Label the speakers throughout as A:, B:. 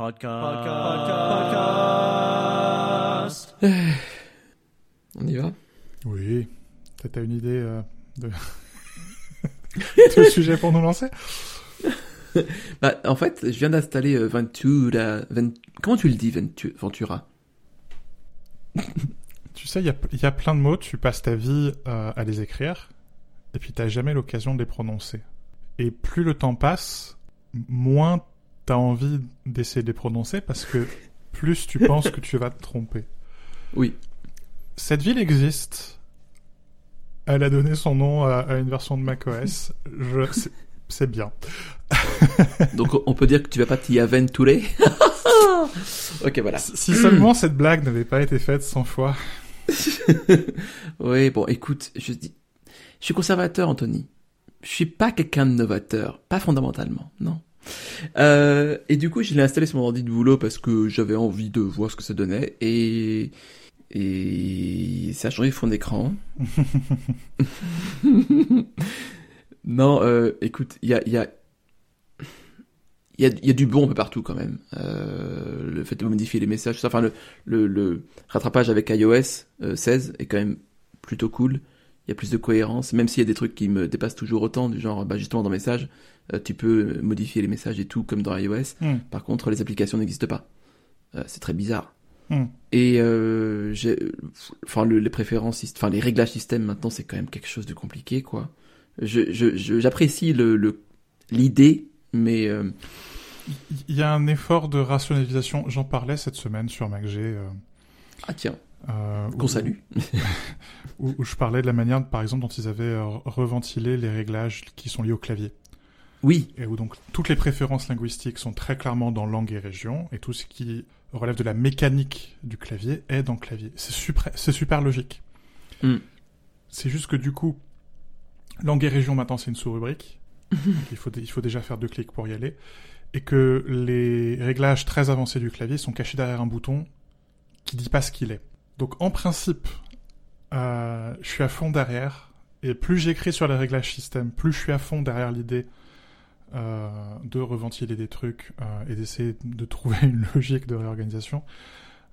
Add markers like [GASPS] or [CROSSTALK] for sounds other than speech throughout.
A: Podcast. Podcast. [SIGHS]
B: On y va?
C: Oui. T'as une idée euh, de... [LAUGHS] de sujet pour nous lancer? [LAUGHS]
B: Bah, en fait, je viens d'installer euh, Ventura. Vent- Comment tu le dis, Ventu- Ventura? [LAUGHS]
C: Tu sais, il y a, il y a plein de mots, tu passes ta vie euh, à les écrire, et puis t'as jamais l'occasion de les prononcer. Et plus le temps passe, moins t'as envie d'essayer de les prononcer, parce que [LAUGHS] plus tu penses que tu vas te tromper.
B: Oui.
C: Cette ville existe. Elle a donné son nom à, à une version de macOS. Je, c'est- c'est bien. [LAUGHS]
B: Donc, on peut dire que tu vas pas t'y aventurer? [LAUGHS] Ok, voilà.
C: Si seulement cette blague n'avait pas été faite 100 fois.
B: Oui, bon, écoute, je dis, je suis conservateur, Anthony. Je suis pas quelqu'un de novateur, pas fondamentalement, non. Euh, et du coup, je l'ai installé sur mon ordi de boulot parce que j'avais envie de voir ce que ça donnait et ça a changé le fond d'écran. [LAUGHS] non, euh, écoute, il y a y a y a, y a du bon un peu partout quand même. Euh, le fait de modifier les messages, enfin le, le, rattrapage avec iOS euh, 16 est quand même plutôt cool. Il y a plus de cohérence, même s'il y a des trucs qui me dépassent toujours autant, du genre bah, justement dans Messages, tu peux modifier les messages et tout comme dans iOS.
C: Hmm.
B: Par contre, les applications n'existent pas. Euh, c'est très bizarre.
C: Hmm.
B: Et euh, enfin le- les préférences, enfin les réglages système maintenant, c'est quand même quelque chose de compliqué, quoi. Je, je, je- j'apprécie le, le l'idée, mais euh,
C: Il y a un effort de rationalisation. J'en parlais cette semaine sur MacG. Euh,
B: ah tiens,
C: euh,
B: qu'on salue. [LAUGHS]
C: Où, où je parlais de la manière, par exemple, dont ils avaient euh, reventilé les réglages qui sont liés au clavier.
B: Oui,
C: Et où donc toutes les préférences linguistiques sont très clairement dans langue et région, et tout ce qui relève de la mécanique du clavier est dans clavier. C'est super, c'est super logique.
B: Hmm.
C: C'est juste que du coup, langue et région maintenant c'est une sous-rubrique. [LAUGHS] Il, faut, il faut déjà faire deux clics pour y aller. Et que les réglages très avancés du clavier sont cachés derrière un bouton qui dit pas ce qu'il est. Donc en principe, euh, je suis à fond derrière. Et plus j'écris sur les réglages système, plus je suis à fond derrière l'idée euh, de reventiler des trucs euh, et d'essayer de trouver [LAUGHS] une logique de réorganisation.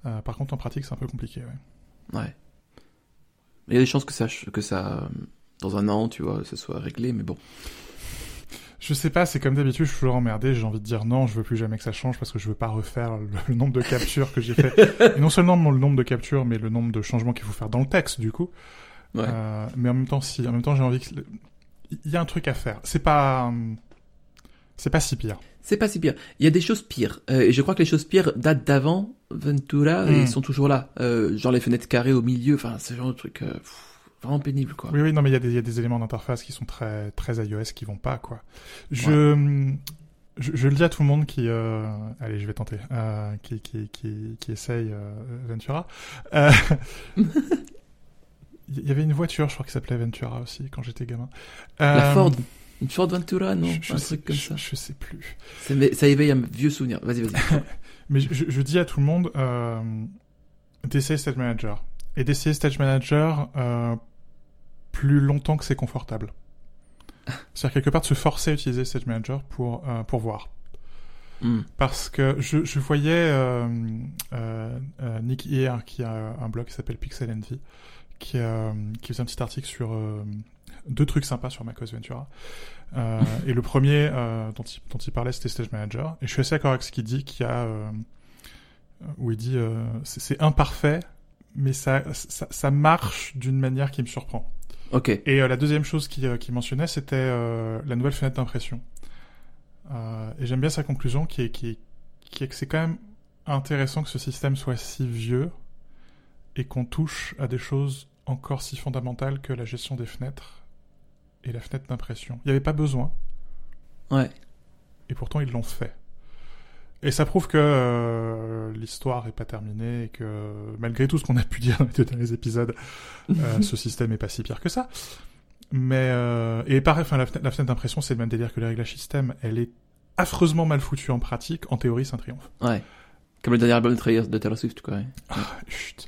C: Euh, par contre, en pratique, c'est un peu compliqué. Ouais.
B: ouais. Il y a des chances que ça, que ça, dans un an, tu vois, ça soit réglé, mais bon.
C: Je sais pas, c'est comme d'habitude, je suis toujours emmerdé. J'ai envie de dire non, je veux plus jamais que ça change parce que je veux pas refaire le, le [LAUGHS] nombre de captures que j'ai fait. et non seulement le nombre de captures, mais le nombre de changements qu'il faut faire dans le texte, du coup.
B: Ouais.
C: Euh, mais en même temps, si, en même temps, j'ai envie que il y a un truc à faire. C'est pas, hum, c'est pas si pire.
B: C'est pas si pire. Il y a des choses pires. Euh, et je crois que les choses pires datent d'avant Ventura et
C: Mm.
B: ils sont toujours là. Euh, genre les fenêtres carrées au milieu. Enfin, ce genre de truc euh, pff, vraiment pénible, quoi.
C: Oui, oui, non, mais il y, a des- il y a des éléments d'interface qui sont très, très iOS qui vont pas, quoi. Je, je, je le dis à tout le monde qui, euh, allez, je vais tenter, euh, qui, qui, qui, qui essaye euh, Ventura. [LAUGHS] Il y avait une voiture, je crois, qui s'appelait Ventura aussi quand j'étais gamin.
B: La Ford. Une Ford Ventura, non
C: je, je
B: Un
C: sais,
B: truc comme
C: je-
B: ça.
C: je sais plus.
B: Ça éveille un vieux souvenir. Vas-y, vas-y. [LAUGHS]
C: Mais je, dis à tout le monde euh, d'essayer Stage Manager. Et d'essayer Stage Manager euh, plus longtemps que c'est confortable. C'est-à-dire quelque part de se forcer à utiliser Stage Manager pour, euh, pour voir.
B: Hmm.
C: Parce que je, je voyais euh, euh, euh, Nick hier qui a un blog qui s'appelle Pixel Envy qui, euh, qui faisait un petit article sur euh, deux trucs sympas sur macOS Ventura. Euh, et le premier euh, dont, il, dont il parlait c'était Stage Manager. Et je suis assez d'accord avec ce qu'il dit, qu'il y a euh, où il dit euh, c'est imparfait, mais ça, ça, ça marche d'une manière qui me surprend.
B: Ok.
C: Et euh, la deuxième chose qu'il euh, qu'il mentionnait, c'était euh, la nouvelle fenêtre d'impression. Euh, et j'aime bien sa conclusion, qui est, qui, est, qui est que c'est quand même intéressant que ce système soit si vieux et qu'on touche à des choses encore si fondamentales que la gestion des fenêtres et la fenêtre d'impression. Il n'y avait pas besoin,
B: Ouais.
C: et pourtant ils l'ont fait. Et ça prouve que euh, l'histoire est pas terminée et que malgré tout ce qu'on a pu dire dans les deux derniers épisodes, euh, [LAUGHS] ce système est pas si pire que ça. Mais euh, et pareil, enfin la fenêtre, la fenêtre d'impression, c'est le même délire que les réglages système. Elle est affreusement mal foutue en pratique. En théorie, c'est un triomphe.
B: Ouais. Comme le dernier album de Taylor, Swift, quoi. ouais.
C: Chut.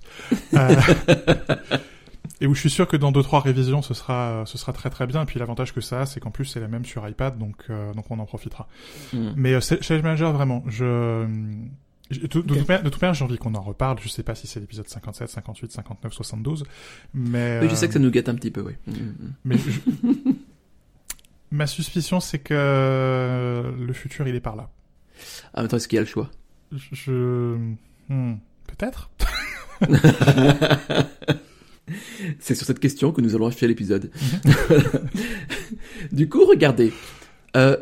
C: [LAUGHS] Euh, et où je suis sûr que dans deux trois révisions ce sera ce sera très très bien et puis l'avantage que ça a c'est qu'en plus c'est la même sur iPad donc euh, donc on en profitera
B: Mm.
C: mais euh, Challenge Manager vraiment je de, de toute manière, de toute manière, j'ai envie qu'on en reparle. Je sais pas si c'est l'épisode 57, 58, 59, 72, mais
B: Oui, je sais
C: euh,
B: que ça nous gâte un petit peu, oui. Mm, mm.
C: mais je- [LAUGHS] ma suspicion c'est que le futur il est par là.
B: Ah, maintenant, est-ce qu'il y a le choix?
C: Je, je- hmm, peut-être. [LAUGHS] [LAUGHS]
B: C'est sur cette question que nous allons acheter l'épisode. [LAUGHS] du coup, regardez. Euh,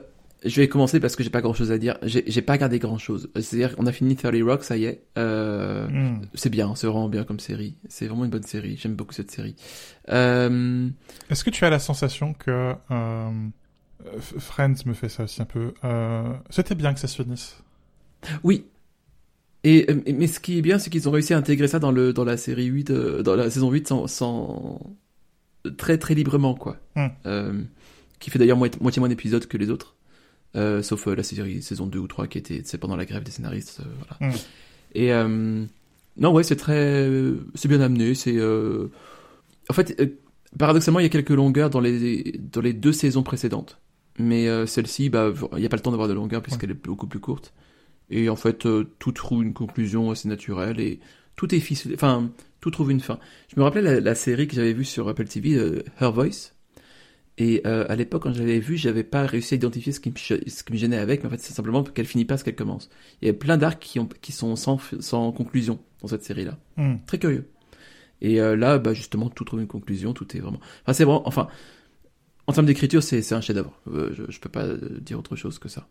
B: je vais commencer parce que j'ai pas grand chose à dire. J'ai pas regardé grand chose. C'est-à-dire qu'on a fini 30 Rock, ça y est. Euh,
C: Hmm.
B: c'est bien, c'est vraiment bien comme série. C'est vraiment une bonne série. J'aime beaucoup cette série. Euh,
C: Est-ce que tu as la sensation que euh, Friends me fait ça aussi un peu C'était bien que ça se finisse?
B: oui. Et, euh, mais ce qui est bien, c'est qu'ils ont réussi à intégrer ça dans, le, dans la série 8, euh, dans la saison 8 sans, sans... très très librement, quoi.
C: Hmm.
B: Euh, qui fait d'ailleurs moitié, moitié moins d'épisodes que les autres. Euh, sauf euh, la série saison 2 ou 3 qui était c'est pendant la grève des scénaristes. euh, voilà.
C: Hmm.
B: Et euh, non, ouais, c'est très. C'est bien amené. C'est. euh, En fait, euh, paradoxalement, il y a quelques longueurs dans les, dans les deux saisons précédentes. Mais euh, celle-ci, bah, il n'y a pas le temps d'avoir de longueur puisqu'elle est beaucoup plus courte. Et en fait, euh, tout trouve une conclusion assez naturelle et tout est ficelé. Enfin, tout trouve une fin. Je me rappelais la, la série que j'avais vue sur Apple TV, euh, Her Voice. Et euh, à l'époque, quand je l'avais vue, j'avais pas réussi à identifier ce qui me, ch- ce qui me gênait avec, mais en fait, c'est simplement qu'elle finit pas ce qu'elle commence. Il y a plein d'arcs qui, ont, qui sont sans, conclusion dans cette série-là.
C: Hmm.
B: Très curieux. Et là, bah, justement, tout trouve une conclusion, tout est vraiment. Enfin, c'est vraiment. Enfin, en termes d'écriture, c'est un chef-d'œuvre. Je, je peux pas dire autre chose que ça.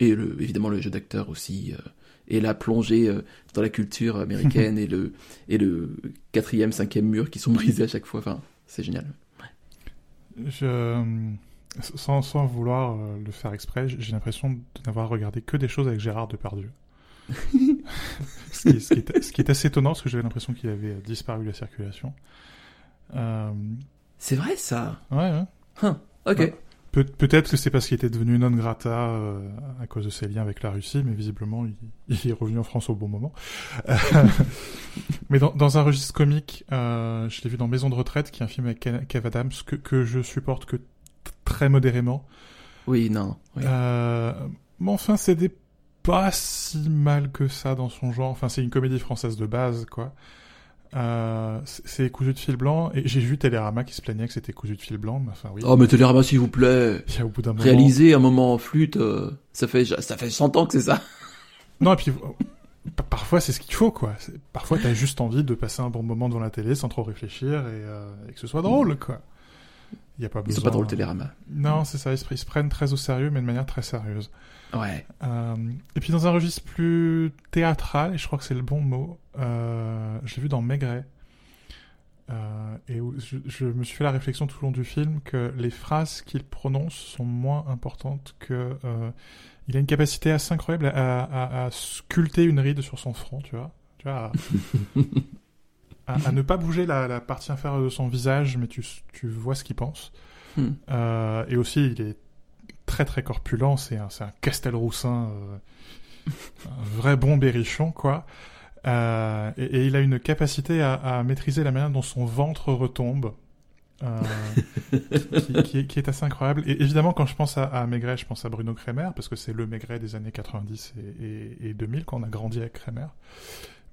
B: Et le, évidemment, le jeu d'acteur aussi. euh, et la plongée euh, dans la culture américaine [LAUGHS] et le et le quatrième, cinquième mur qui sont brisés à chaque fois. Enfin, c'est génial.
C: Je, euh, sans, sans vouloir le faire exprès, j'ai l'impression de n'avoir regardé que des choses avec Gérard Depardieu. [LAUGHS] ce, qui, ce, qui est, ce qui est assez étonnant parce que j'avais l'impression qu'il avait disparu de la circulation. Euh,
B: C'est vrai ça?
C: ouais, ouais.
B: Huh, ok.
C: Ouais. Peut- Peut-être que c'est parce qu'il était devenu non grata euh, à cause de ses liens avec la Russie, mais visiblement il, il est revenu en France au bon moment. Euh, [LAUGHS] mais dans, dans un registre comique, euh, je l'ai vu dans Maison de retraite, qui est un film avec Ke- Kev Adams que, que je supporte que très modérément.
B: Oui, non. oui.
C: Euh, mais enfin, c'est des pas si mal que ça dans son genre. Enfin, c'est une comédie française de base, quoi. Euh, c'est cousu de fil blanc et j'ai vu Télérama qui se plaignait que c'était cousu de fil blanc mais enfin oui
B: Oh, mais Télérama, s'il vous plaît.
C: au bout d'un moment
B: Réaliser un moment en flûte, euh, ça fait ça fait 100 ans que c'est ça. [LAUGHS]
C: Non, et puis euh, pa- parfois c'est ce qu'il faut, quoi. Parfois t'as juste envie de passer un bon moment devant la télé sans trop réfléchir et, euh, et que ce soit drôle, quoi. Y a pas
B: Ils
C: besoin.
B: sont pas drôles Télérama.
C: Non, c'est ça. Ils se, ils se prennent très au sérieux, mais de manière très sérieuse.
B: Ouais.
C: Euh, et puis dans un registre plus théâtral, et je crois que c'est le bon mot, euh, je l'ai vu dans Maigret. Euh, et je, je me suis fait la réflexion tout le long du film que les phrases qu'il prononce sont moins importantes que euh, il a une capacité assez incroyable à, à, à sculpter une ride sur son front, tu vois, tu vois, à, [LAUGHS] ne pas bouger la, la partie inférieure de son visage, mais tu, tu vois ce qu'il pense.
B: Hmm.
C: Et aussi, il est très très corpulent, c'est un, un Castelroussin, euh, un vrai bon berrichon, quoi. Euh, et, et il a une capacité à, à maîtriser la manière dont son ventre retombe, euh, [LAUGHS] qui, qui est, qui est assez incroyable. Et évidemment, quand je pense à, à Maigret, je pense à Bruno Kremer, parce que c'est le Maigret des années 90 et, et, et 2000, quand on a grandi avec Kremer.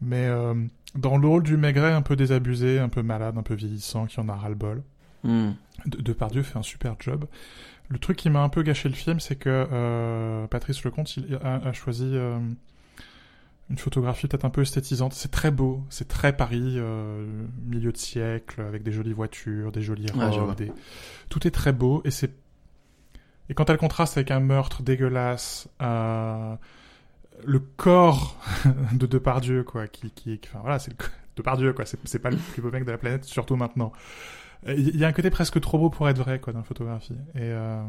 C: Mais euh, dans le rôle du Maigret un peu désabusé, un peu malade, un peu vieillissant, qui en a ras-le-bol, de- Depardieu fait un super job. Le truc qui m'a un peu gâché le film, c'est que euh, Patrice Lecomte il a, a choisi euh, une photographie peut-être un peu esthétisante. C'est très beau, c'est très Paris, euh, milieu de siècle, avec des jolies voitures, des jolies robes. des... Tout est très beau et c'est et quand elle contraste avec un meurtre dégueulasse, euh, le corps [LAUGHS] de Depardieu, quoi, qui, qui, enfin voilà, c'est le [LAUGHS] Depardieu, quoi, c'est c'est pas le plus beau mec de la planète, surtout maintenant. Euh, Il y a un côté presque trop beau pour être vrai, quoi, dans la photographie. Et euh,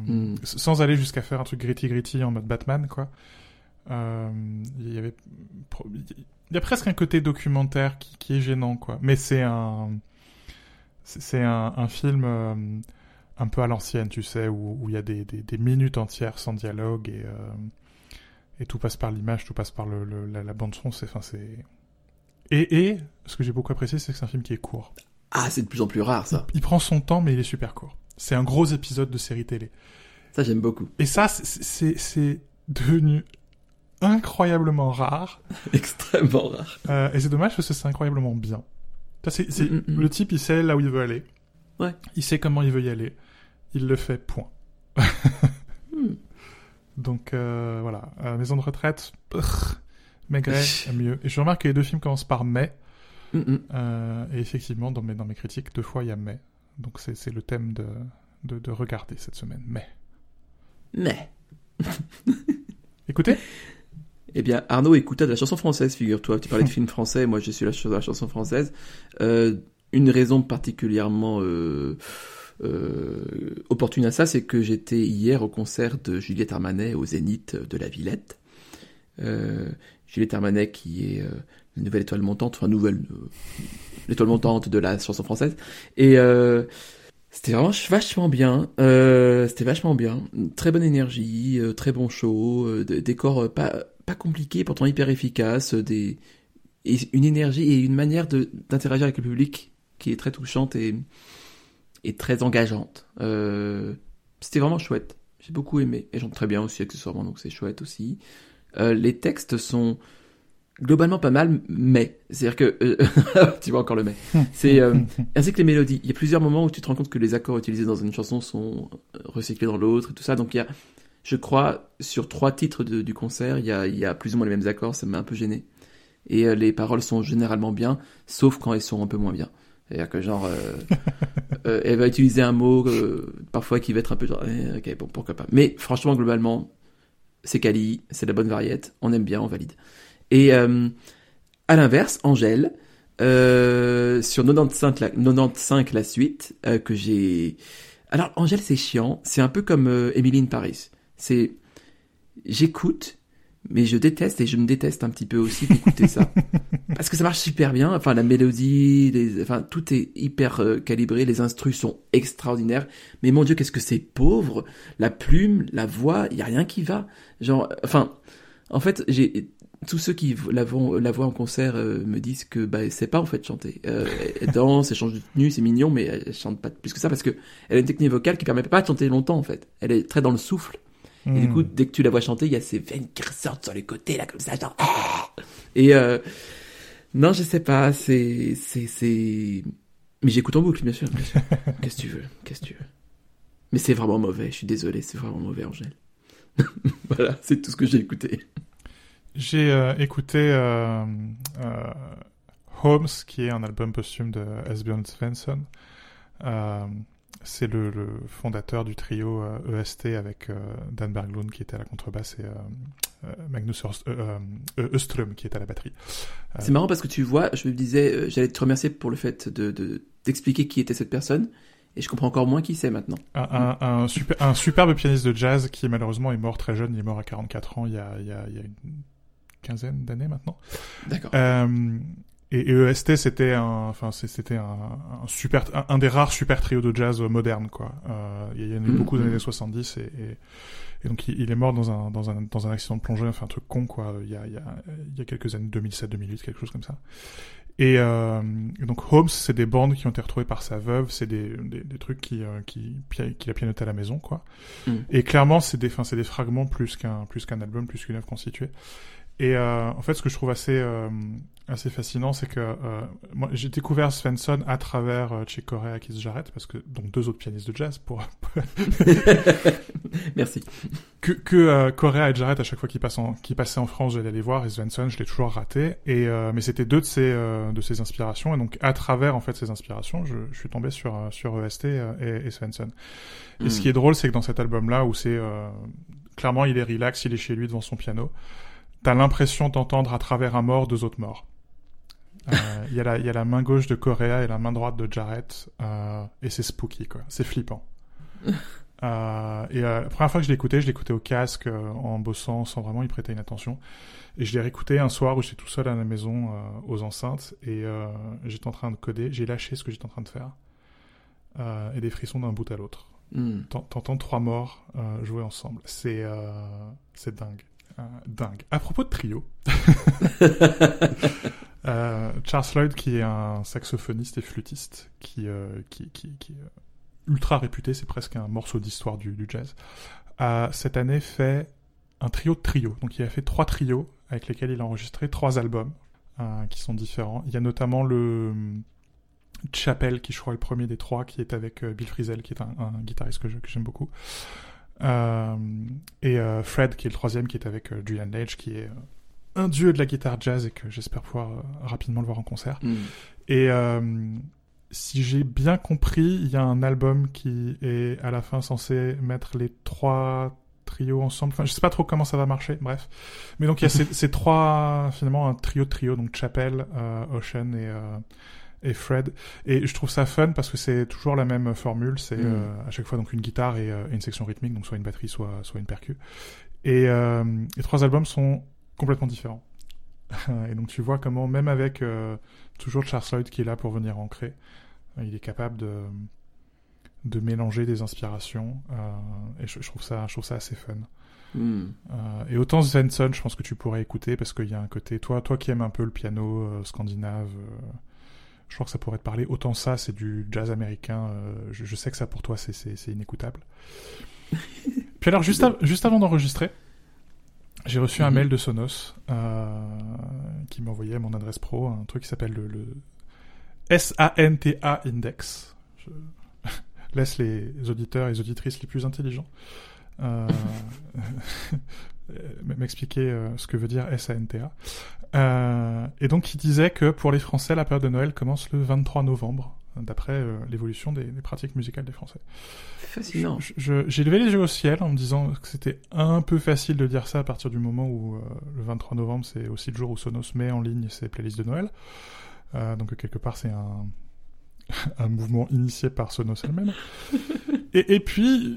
C: s- sans aller jusqu'à faire un truc gritty gritty en mode Batman, quoi. Euh, Il y avait, il y a presque un côté documentaire qui, qui est gênant, quoi. Mais c'est un, c'est un, un film euh, un peu à l'ancienne, tu sais, où, où il y a des, des, des minutes entières sans dialogue et euh, et tout passe par l'image, tout passe par le, le- la, la bande son. C'est, enfin, c'est et et ce que j'ai beaucoup apprécié, c'est que c'est un film qui est court.
B: Ah, c'est de plus en plus rare ça.
C: Il prend son temps, mais il est super court. C'est un gros épisode de série télé.
B: Ça, j'aime beaucoup.
C: Et ça, c'est- devenu incroyablement rare. [LAUGHS]
B: Extrêmement rare.
C: Euh, et c'est dommage parce que c'est incroyablement bien.
B: Mm, mm, mm.
C: Le type, il sait là où il veut aller.
B: Ouais.
C: Il sait comment il veut y aller. Il le fait, point.
B: Hmm. [LAUGHS]
C: Donc euh, voilà, Euh, Maison de retraite, Maigret, [LAUGHS] mieux. Et je remarque que les deux films commencent par mai.
B: Mm, mm.
C: Euh, et effectivement, dans mes, dans mes critiques, deux fois il y a mai. Donc c'est le thème de, de, de regarder cette semaine. Mai.
B: Mais. [LAUGHS]
C: Écoutez,
B: Eh bien, Arnaud écouta de la chanson française, figure-toi. Tu parlais de films français, moi je suis la ch- de la chanson française. Euh, une raison particulièrement euh, euh, opportune à ça, c'est que j'étais hier au concert de Juliette Armanet au Zénith de la Villette. Juliette Armanet qui est euh, la nouvelle étoile montante, enfin nouvelle, euh, l'étoile montante de la chanson française. Et euh, c'était vraiment vachement bien. Euh, c'était vachement bien. Très bonne énergie, euh, très bon show, euh, euh, pas pas compliqués, pourtant hyper efficaces, euh, des une énergie et une manière de d'interagir avec le public qui est très touchante et et très engageante. Euh, c'était vraiment chouette. J'ai beaucoup aimé et j'entends très bien aussi accessoirement, donc c'est chouette aussi. Euh, les textes sont globalement pas mal, mais c'est-à-dire que euh, [LAUGHS] tu vois encore le mais. C'est euh, ainsi que les mélodies. Il y a plusieurs moments où tu te rends compte que les accords utilisés dans une chanson sont euh, recyclés dans l'autre et tout ça. Donc il y a, je crois, sur trois titres de- du concert, il y, a, il y a plus ou moins les mêmes accords. Ça m'a un peu gêné. Et euh, les paroles sont généralement bien, sauf quand elles sont un peu moins bien. C'est-à-dire que genre, elle va utiliser un mot parfois qui va être un peu genre, eh, ok, bon, pourquoi pas. Mais franchement, globalement, c'est quali, c'est la bonne variette, on aime bien, on valide. Et euh, à l'inverse, Angèle, euh, sur 95 la, 95 la suite, euh, que j'ai... Alors, Angèle, c'est chiant, c'est un peu comme euh, Emily in Paris. C'est... J'écoute, mais je déteste, et je me déteste un petit peu aussi d'écouter ça. [LAUGHS] Parce que ça marche super bien, enfin, la mélodie, les, enfin, tout est hyper euh, calibré, les instrus sont extraordinaires, mais mon dieu, qu'est-ce que c'est pauvre La plume, la voix, il y a rien qui va. Genre, enfin, en fait, j'ai tous ceux qui la voient, la voient en concert euh, me disent que bah c'est pas en fait chanter. Euh, elle danse, elle change de tenue, c'est mignon, mais elle chante pas plus que ça parce que elle a une technique vocale qui permet pas de chanter longtemps en fait. Elle est très dans le souffle. Et du coup, dès que tu la vois chanter, il y a ces veines qui ressortent sur les côtés là comme ça, genre. Ah Et euh, non, je sais pas, c'est c'est c'est. Mais j'écoute en boucle, bien sûr. bien sûr. [LAUGHS] Qu'est-ce que tu veux Qu'est-ce que tu veux? Mais c'est vraiment mauvais. Je suis désolé, c'est vraiment mauvais, Angèle. [LAUGHS] voilà, c'est tout ce que j'ai écouté.
C: J'ai euh, écouté euh, euh, Holmes, qui est un album posthume de Asbjørn Svensson. C'est le, le fondateur du trio EST avec euh, Dan Berglund qui était à la contrebasse et Magnus Øström qui était à la batterie.
B: C'est marrant parce que tu vois, je me disais, j'allais te remercier pour le fait de de- d'expliquer qui était cette personne, et je comprends encore moins qui c'est maintenant.
C: un, un, un, super, un superbe pianiste de jazz qui malheureusement est mort très jeune, il est mort à 44 ans il y a, il y a, il y a une quinzaine d'années maintenant.
B: D'accord.
C: Euh, et, et EST, c'était un, enfin, c'était un, un super, un, un des rares super trios de jazz modernes, quoi. Euh, il y en a eu
B: Mhm.
C: beaucoup dans les années 70 et, et, et donc il, il est mort dans un, dans un, dans un accident de plongée, enfin un truc con, quoi. Il y a, il y a, il y a quelques années, 2007, 2008, quelque chose comme ça. Et, euh, donc Holmes, c'est des bandes qui ont été retrouvées par sa veuve, c'est des, des, des trucs qui, euh, qui, qui, qu'il a pianoté à la maison, quoi.
B: Mhm.
C: Et clairement, c'est des, enfin, c'est des fragments plus qu'un, plus qu'un album, plus qu'une œuvre constituée. Et euh, en fait, ce que je trouve assez euh, assez fascinant, c'est que euh, moi j'ai découvert Svensson à travers euh, Chick Corea et Keith Jarrett, parce que donc deux autres pianistes de jazz pour [LAUGHS]
B: Merci.
C: que, que euh, Correa et Jarrett à chaque fois qu'ils passent en, qu'ils passaient en France, j'allais les voir et Svensson, je l'ai toujours raté. Et euh, mais c'était deux de ses euh, de ses inspirations et donc à travers en fait ces inspirations, je, je suis tombé sur sur EST et, et Svensson. Et ce
B: Mm.
C: qui est drôle, c'est que dans cet album-là, où c'est euh, clairement il est relax, il est chez lui devant son piano, t'as l'impression d'entendre à travers un mort deux autres morts. Euh, Il [LAUGHS] y, a la- il y a la main gauche de Correa et la main droite de Jarrett, euh, et c'est spooky, quoi. C'est flippant. [LAUGHS] Euh, et euh, la première fois que je écouté, je écouté au casque, euh, en bossant, sans vraiment y prêter une attention. Et je l'ai réécouté un soir où j'étais tout seul à la maison, euh, aux enceintes, et euh, j'étais en train de coder. J'ai lâché ce que j'étais en train de faire. Euh, et des frissons d'un bout à l'autre.
B: Mm.
C: T'en- T'entends trois morts euh, jouer ensemble. C'est euh, c'est dingue. Euh, dingue. À propos de trio, [LAUGHS] euh, Charles Lloyd, qui est un saxophoniste et flûtiste, qui, euh, qui, qui, qui est ultra réputé, c'est presque un morceau d'histoire du, du, jazz, a cette année fait un trio de trios. Donc il a fait trois trios avec lesquels il a enregistré trois albums qui sont différents. Il y a notamment le Chapel, qui je crois est le premier des trois, qui est avec Bill Frisell, qui est un, un guitariste que j'aime beaucoup. Euh, et euh, Fred, qui est le troisième, qui est avec euh, Julian Lage, qui est un dieu de la guitare jazz et que j'espère pouvoir rapidement le voir en concert.
B: Mm.
C: Et si j'ai bien compris, il y a un album qui est à la fin censé mettre les trois trios ensemble. Enfin, je sais pas trop comment ça va marcher, bref. Mais donc il y a ces, [LAUGHS] ces, trois, finalement, un trio de trio, donc Chapel, euh, Ocean et, euh, et Fred. Et je trouve ça fun parce que c'est toujours la même formule. C'est
B: Mm.
C: euh, à chaque fois donc une guitare et euh, une section rythmique, donc soit une batterie, soit, soit une percu. Et euh, les trois albums sont complètement différents. [LAUGHS] et donc tu vois comment, même avec euh, toujours Charles Lloyd qui est là pour venir ancrer, il est capable de de mélanger des inspirations euh, et je, je, trouve ça je trouve ça assez fun
B: Mm.
C: euh, et autant Svensson je pense que tu pourrais écouter parce qu'il y a un côté toi toi qui aimes un peu le piano euh, scandinave euh, je crois que ça pourrait te parler autant ça c'est du jazz américain euh, je, je, sais que ça pour toi c'est inécoutable [LAUGHS] puis alors juste, av juste avant d'enregistrer j'ai reçu un
B: Mhm.
C: mail de Sonos euh, qui m'envoyait mon adresse pro un truc qui s'appelle le, le SANTA Index. Je [LAUGHS] laisse les auditeurs et les auditrices les plus intelligents euh, [LAUGHS] m'expliquer euh, ce que veut dire SANTA. Euh, et donc, il disait que pour les Français, la période de Noël commence le 23 novembre, d'après euh, l'évolution des, des, pratiques musicales des Français.
B: Fascinant.
C: J'ai levé les yeux au ciel en me disant que c'était un peu facile de dire ça à partir du moment où euh, le 23 novembre, c'est aussi le jour où Sonos met en ligne ses playlists de Noël. Euh, donc quelque part, c'est un, [LAUGHS] un mouvement initié par Sonos elle-même. [LAUGHS] et, et, puis,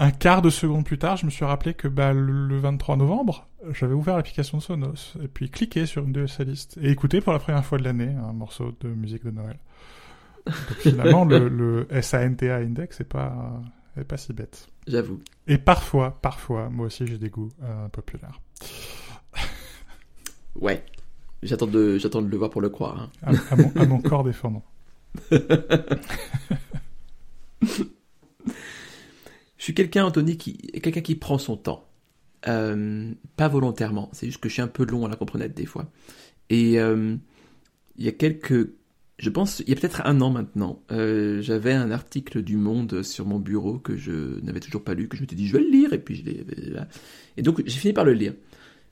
C: un quart de seconde plus tard, je me suis rappelé que bah, le 23 novembre, j'avais ouvert l'application de Sonos, et puis cliqué sur une de ces listes, et écouté pour la première fois de l'année un morceau de musique de Noël. Donc finalement, le, le, SANTA Index n'est pas, est pas si bête.
B: J'avoue.
C: Et parfois, parfois, moi aussi j'ai des goûts euh, populaires. [LAUGHS]
B: ouais. J'attends de, j'attends de le voir pour le croire. Hein.
C: À, à, mon, à, mon, corps défendant. [LAUGHS]
B: Je suis quelqu'un, Anthony, qui quelqu'un qui prend son temps. Euh, pas volontairement. C'est juste que je suis un peu long à la comprenette des fois. Et euh, il y a quelques, je pense, il y a peut-être un an maintenant, euh, j'avais un article du Monde sur mon bureau que je n'avais toujours pas lu, que je m'étais dit je vais le lire et puis je l'ai. Et donc j'ai fini par le lire.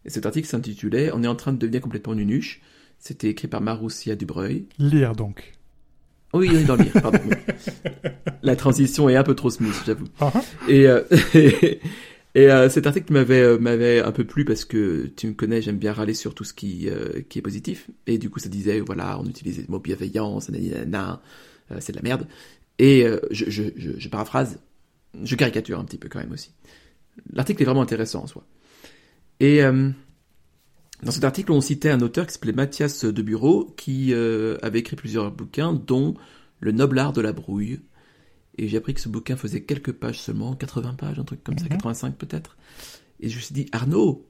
B: Et cet article s'intitulait On est en train de devenir complètement nunuche. C'était écrit par Maroussia Dubreuil.
C: Lire donc.
B: Oui, oui, dans lire, pardon. La transition est un peu trop smooth, j'avoue.
C: Uh -huh.
B: Et, euh, et, [LAUGHS] et euh, cet article m'avait euh, m'avait un peu plu parce que tu me connais, j'aime bien râler sur tout ce qui qui est positif. Et du coup, ça disait voilà, on utilisait le mot bienveillance, nanana, c'est de la merde. Et je, je, je, je paraphrase, je caricature un petit peu quand même aussi. L'article est vraiment intéressant en soi. Et dans cet article, on citait un auteur qui s'appelait Mathias de Bureau, qui euh, avait écrit plusieurs bouquins, dont Le noble art de la brouille. Et j'ai appris que ce bouquin faisait quelques pages seulement, 80 pages, un truc comme ça,
C: Mhm.
B: 85 peut-être. Et je me suis dit, Arnaud,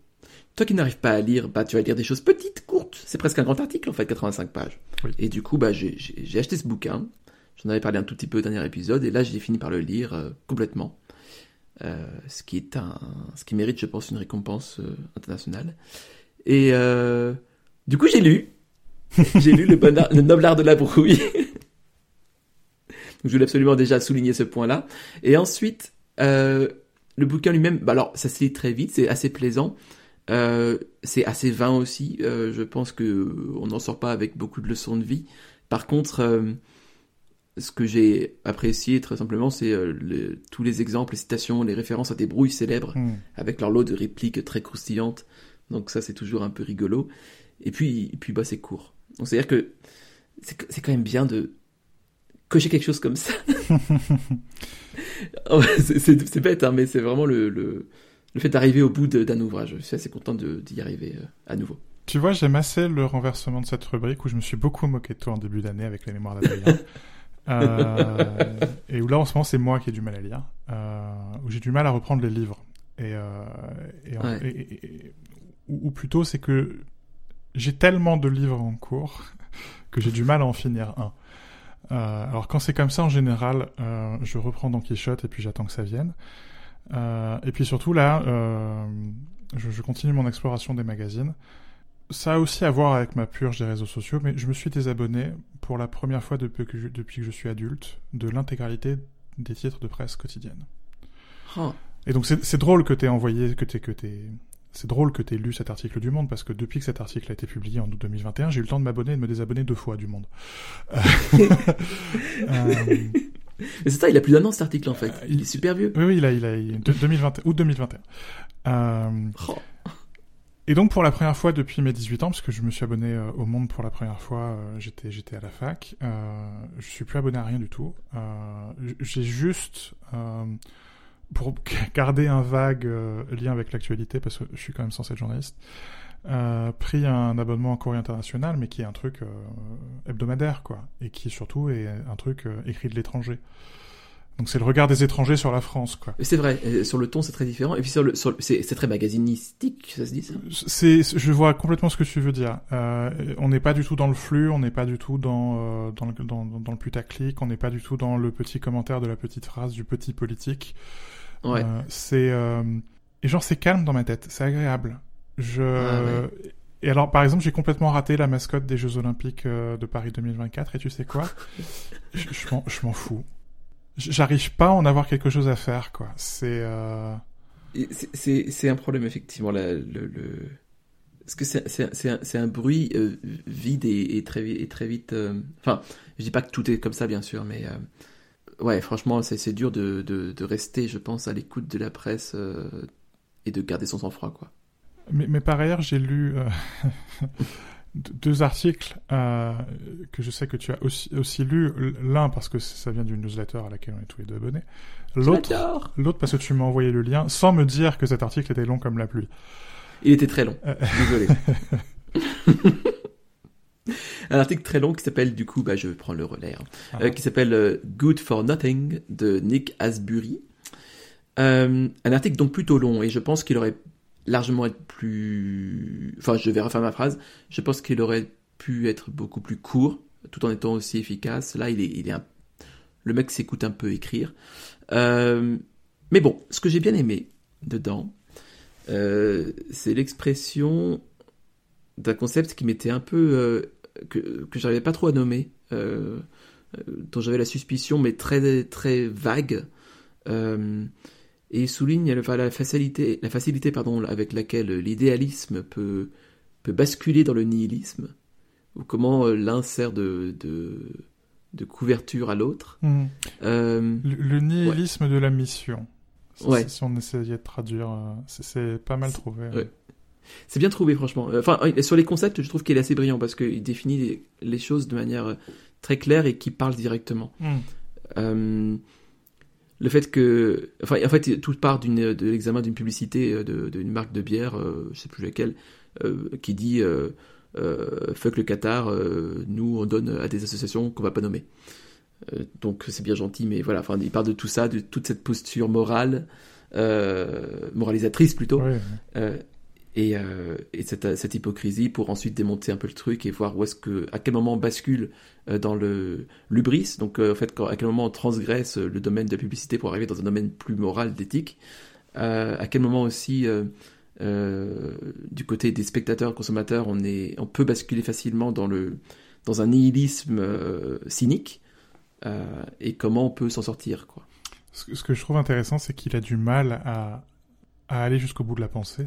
B: toi qui n'arrives pas à lire, bah tu vas lire des choses petites, courtes. C'est presque un grand article en fait, 85 pages.
C: Oui.
B: Et du coup, bah j'ai- acheté ce bouquin. J'en avais parlé un tout petit peu au dernier épisode, et là j'ai fini par le lire euh, complètement. Euh, ce qui est un, ce qui mérite, je pense, une récompense internationale. Et euh, du coup, j'ai lu. [LAUGHS] j'ai lu le, bon art- le noble art de la brouille. Donc, je voulais absolument déjà souligner ce point-là. Et ensuite, euh, le bouquin lui-même, bah alors ça se lit très vite, c'est assez plaisant. Euh, c'est assez vain aussi. Euh, je pense que on n'en sort pas avec beaucoup de leçons de vie. Par contre, ce que j'ai apprécié très simplement, c'est le- tous les exemples, les citations, les références à des brouilles célèbres
C: Hmm.
B: avec leur lot de répliques très croustillantes. Donc ça, c'est toujours un peu rigolo. Et puis, et puis bah, c'est court. Donc c'est-à-dire que c'est quand même bien de cocher quelque chose comme ça. [LAUGHS] Oh, c'est- bête, hein, mais c'est vraiment le, le, le fait d'arriver au bout d'un ouvrage. Je suis assez content d'y arriver euh, à nouveau.
C: Tu vois, j'aime assez le renversement de cette rubrique où je me suis beaucoup moqué de toi en début d'année avec les mémoires d'Adrien. [LAUGHS] euh, et où là, en ce moment, c'est moi qui ai du mal à lire. Euh, où j'ai du mal à reprendre les livres. Et, euh, et, en-
B: Ouais.
C: et- et- et- ou, ou plutôt, c'est que j'ai tellement de livres en cours [LAUGHS] que j'ai du mal à en finir un. Euh, alors quand c'est comme ça en général, euh, je reprends Don Quichotte et puis j'attends que ça vienne. Euh, et puis surtout là, euh, je, je, continue mon exploration des magazines. Ça a aussi à voir avec ma purge des réseaux sociaux, mais je me suis désabonné pour la première fois depuis que je, depuis que je suis adulte de l'intégralité des titres de presse quotidienne.
B: Oh.
C: Et donc c'est drôle que t'aies envoyé, que t'aies que t'aies c'est drôle que tu aies lu cet article du Monde parce que depuis que cet article a été publié en août 2021, j'ai eu le temps de m'abonner et de me désabonner deux fois du Monde. [LAUGHS]
B: euh... Mais c'est ça, il a plus d'un an cet article en fait. Euh, il, est super vieux.
C: Oui, oui, il a, il a, il, 2020, août 2021. Euh... Oh. Et donc pour la première fois depuis mes 18 ans, parce que je me suis abonné euh, au Monde pour la première fois, euh, j'étais j'étais à la fac, euh, je suis plus abonné à rien du tout. j'ai juste pour [LAUGHS] garder un vague euh, lien avec l'actualité, parce que je suis quand même censé être journaliste, euh, pris un abonnement en courrier international, mais qui est un truc euh, hebdomadaire, quoi, et qui surtout est un truc écrit de l'étranger. Donc c'est le regard des étrangers sur la France, quoi.
B: C'est vrai, sur le ton c'est très différent, et puis sur le, sur le c'est très magasinistique, ça se dit ça?
C: C'est, je vois complètement ce que tu veux dire. Euh, on n'est pas du tout dans le flux, on n'est pas du tout dans dans le, dans, dans le putaclic, on n'est pas du tout dans le petit commentaire de la petite phrase du petit politique.
B: Ouais.
C: Euh, c'est euh, et genre c'est calme dans ma tête, c'est agréable. Je
B: ah, ouais.
C: et alors par exemple j'ai complètement raté la mascotte des Jeux Olympiques euh, de Paris 2024 et tu sais quoi? [LAUGHS] Je, je m'en fous. J'arrive pas à en avoir quelque chose à faire quoi. C'est euh...
B: c'est un problème effectivement la, le, le... parce que c'est un, un, bruit euh, vide et, et, très et très vite. Euh... Enfin, je dis pas que tout est comme ça bien sûr, mais euh, ouais, franchement, c'est dur de, de, de, rester, je pense, à l'écoute de la presse euh, et de garder son sang-froid, quoi.
C: Mais, mais, par ailleurs, j'ai lu euh, [LAUGHS] deux articles euh, que je sais que tu as aussi, aussi lu. L'un parce que ça vient d'une newsletter à laquelle on est tous les deux abonnés. L'autre, l'autre parce que tu m'as envoyé le lien sans me dire que cet article était long comme la pluie.
B: Il était très long. Désolé. [LAUGHS] [LAUGHS] un article très long qui s'appelle, du coup, bah, je prends le relais, hein, ah. euh, qui s'appelle euh, Good for Nothing de Nick Asbury. Euh, un article donc plutôt long et je pense qu'il aurait largement être plus. Enfin, je vais refaire ma phrase. Je pense qu'il aurait pu être beaucoup plus court, tout en étant aussi efficace. Là, il est, il le mec s'écoute un peu écrire. Euh... Mais bon, ce que j'ai bien aimé dedans, euh, c'est l'expression d'un concept qui m'était un peu euh, que, que j'arrivais pas trop à nommer, dont j'avais la suspicion, mais très très vague. Euh, et il souligne la, la facilité, la facilité pardon, avec laquelle l'idéalisme peut, peut basculer dans le nihilisme, ou comment l'un sert de, de, de, couverture à l'autre.
C: Mmh. Euh, le, le, nihilisme ouais. de la mission.
B: Ouais.
C: Si on essayait de traduire, c'est pas mal trouvé.
B: Ouais. C'est bien trouvé, franchement. Enfin, sur les concepts, je trouve qu'il est assez brillant parce qu'il définit les, les, choses de manière très claire et qui parle directement.
C: Mm.
B: Euh, le fait que, enfin, en fait, tout part d'une de l'examen d'une publicité d'une de, marque de bière, euh, je sais plus laquelle, euh, qui dit euh, fuck le Qatar, nous on donne à des associations qu'on va pas nommer. donc c'est bien gentil, mais voilà, enfin, il parle de tout ça, de toute cette posture morale, moralisatrice plutôt. Et, euh, et cette, hypocrisie pour ensuite démonter un peu le truc et voir où est-ce que à quel moment on bascule euh, dans le l'ubris donc euh, en fait à quel moment on transgresse le domaine de la publicité pour arriver dans un domaine plus moral d'éthique à quel moment aussi du côté des spectateurs consommateurs on est on peut basculer facilement dans le dans un nihilisme cynique et comment on peut s'en sortir quoi.
C: Ce, que je trouve intéressant c'est qu'il a du mal à aller jusqu'au bout de la pensée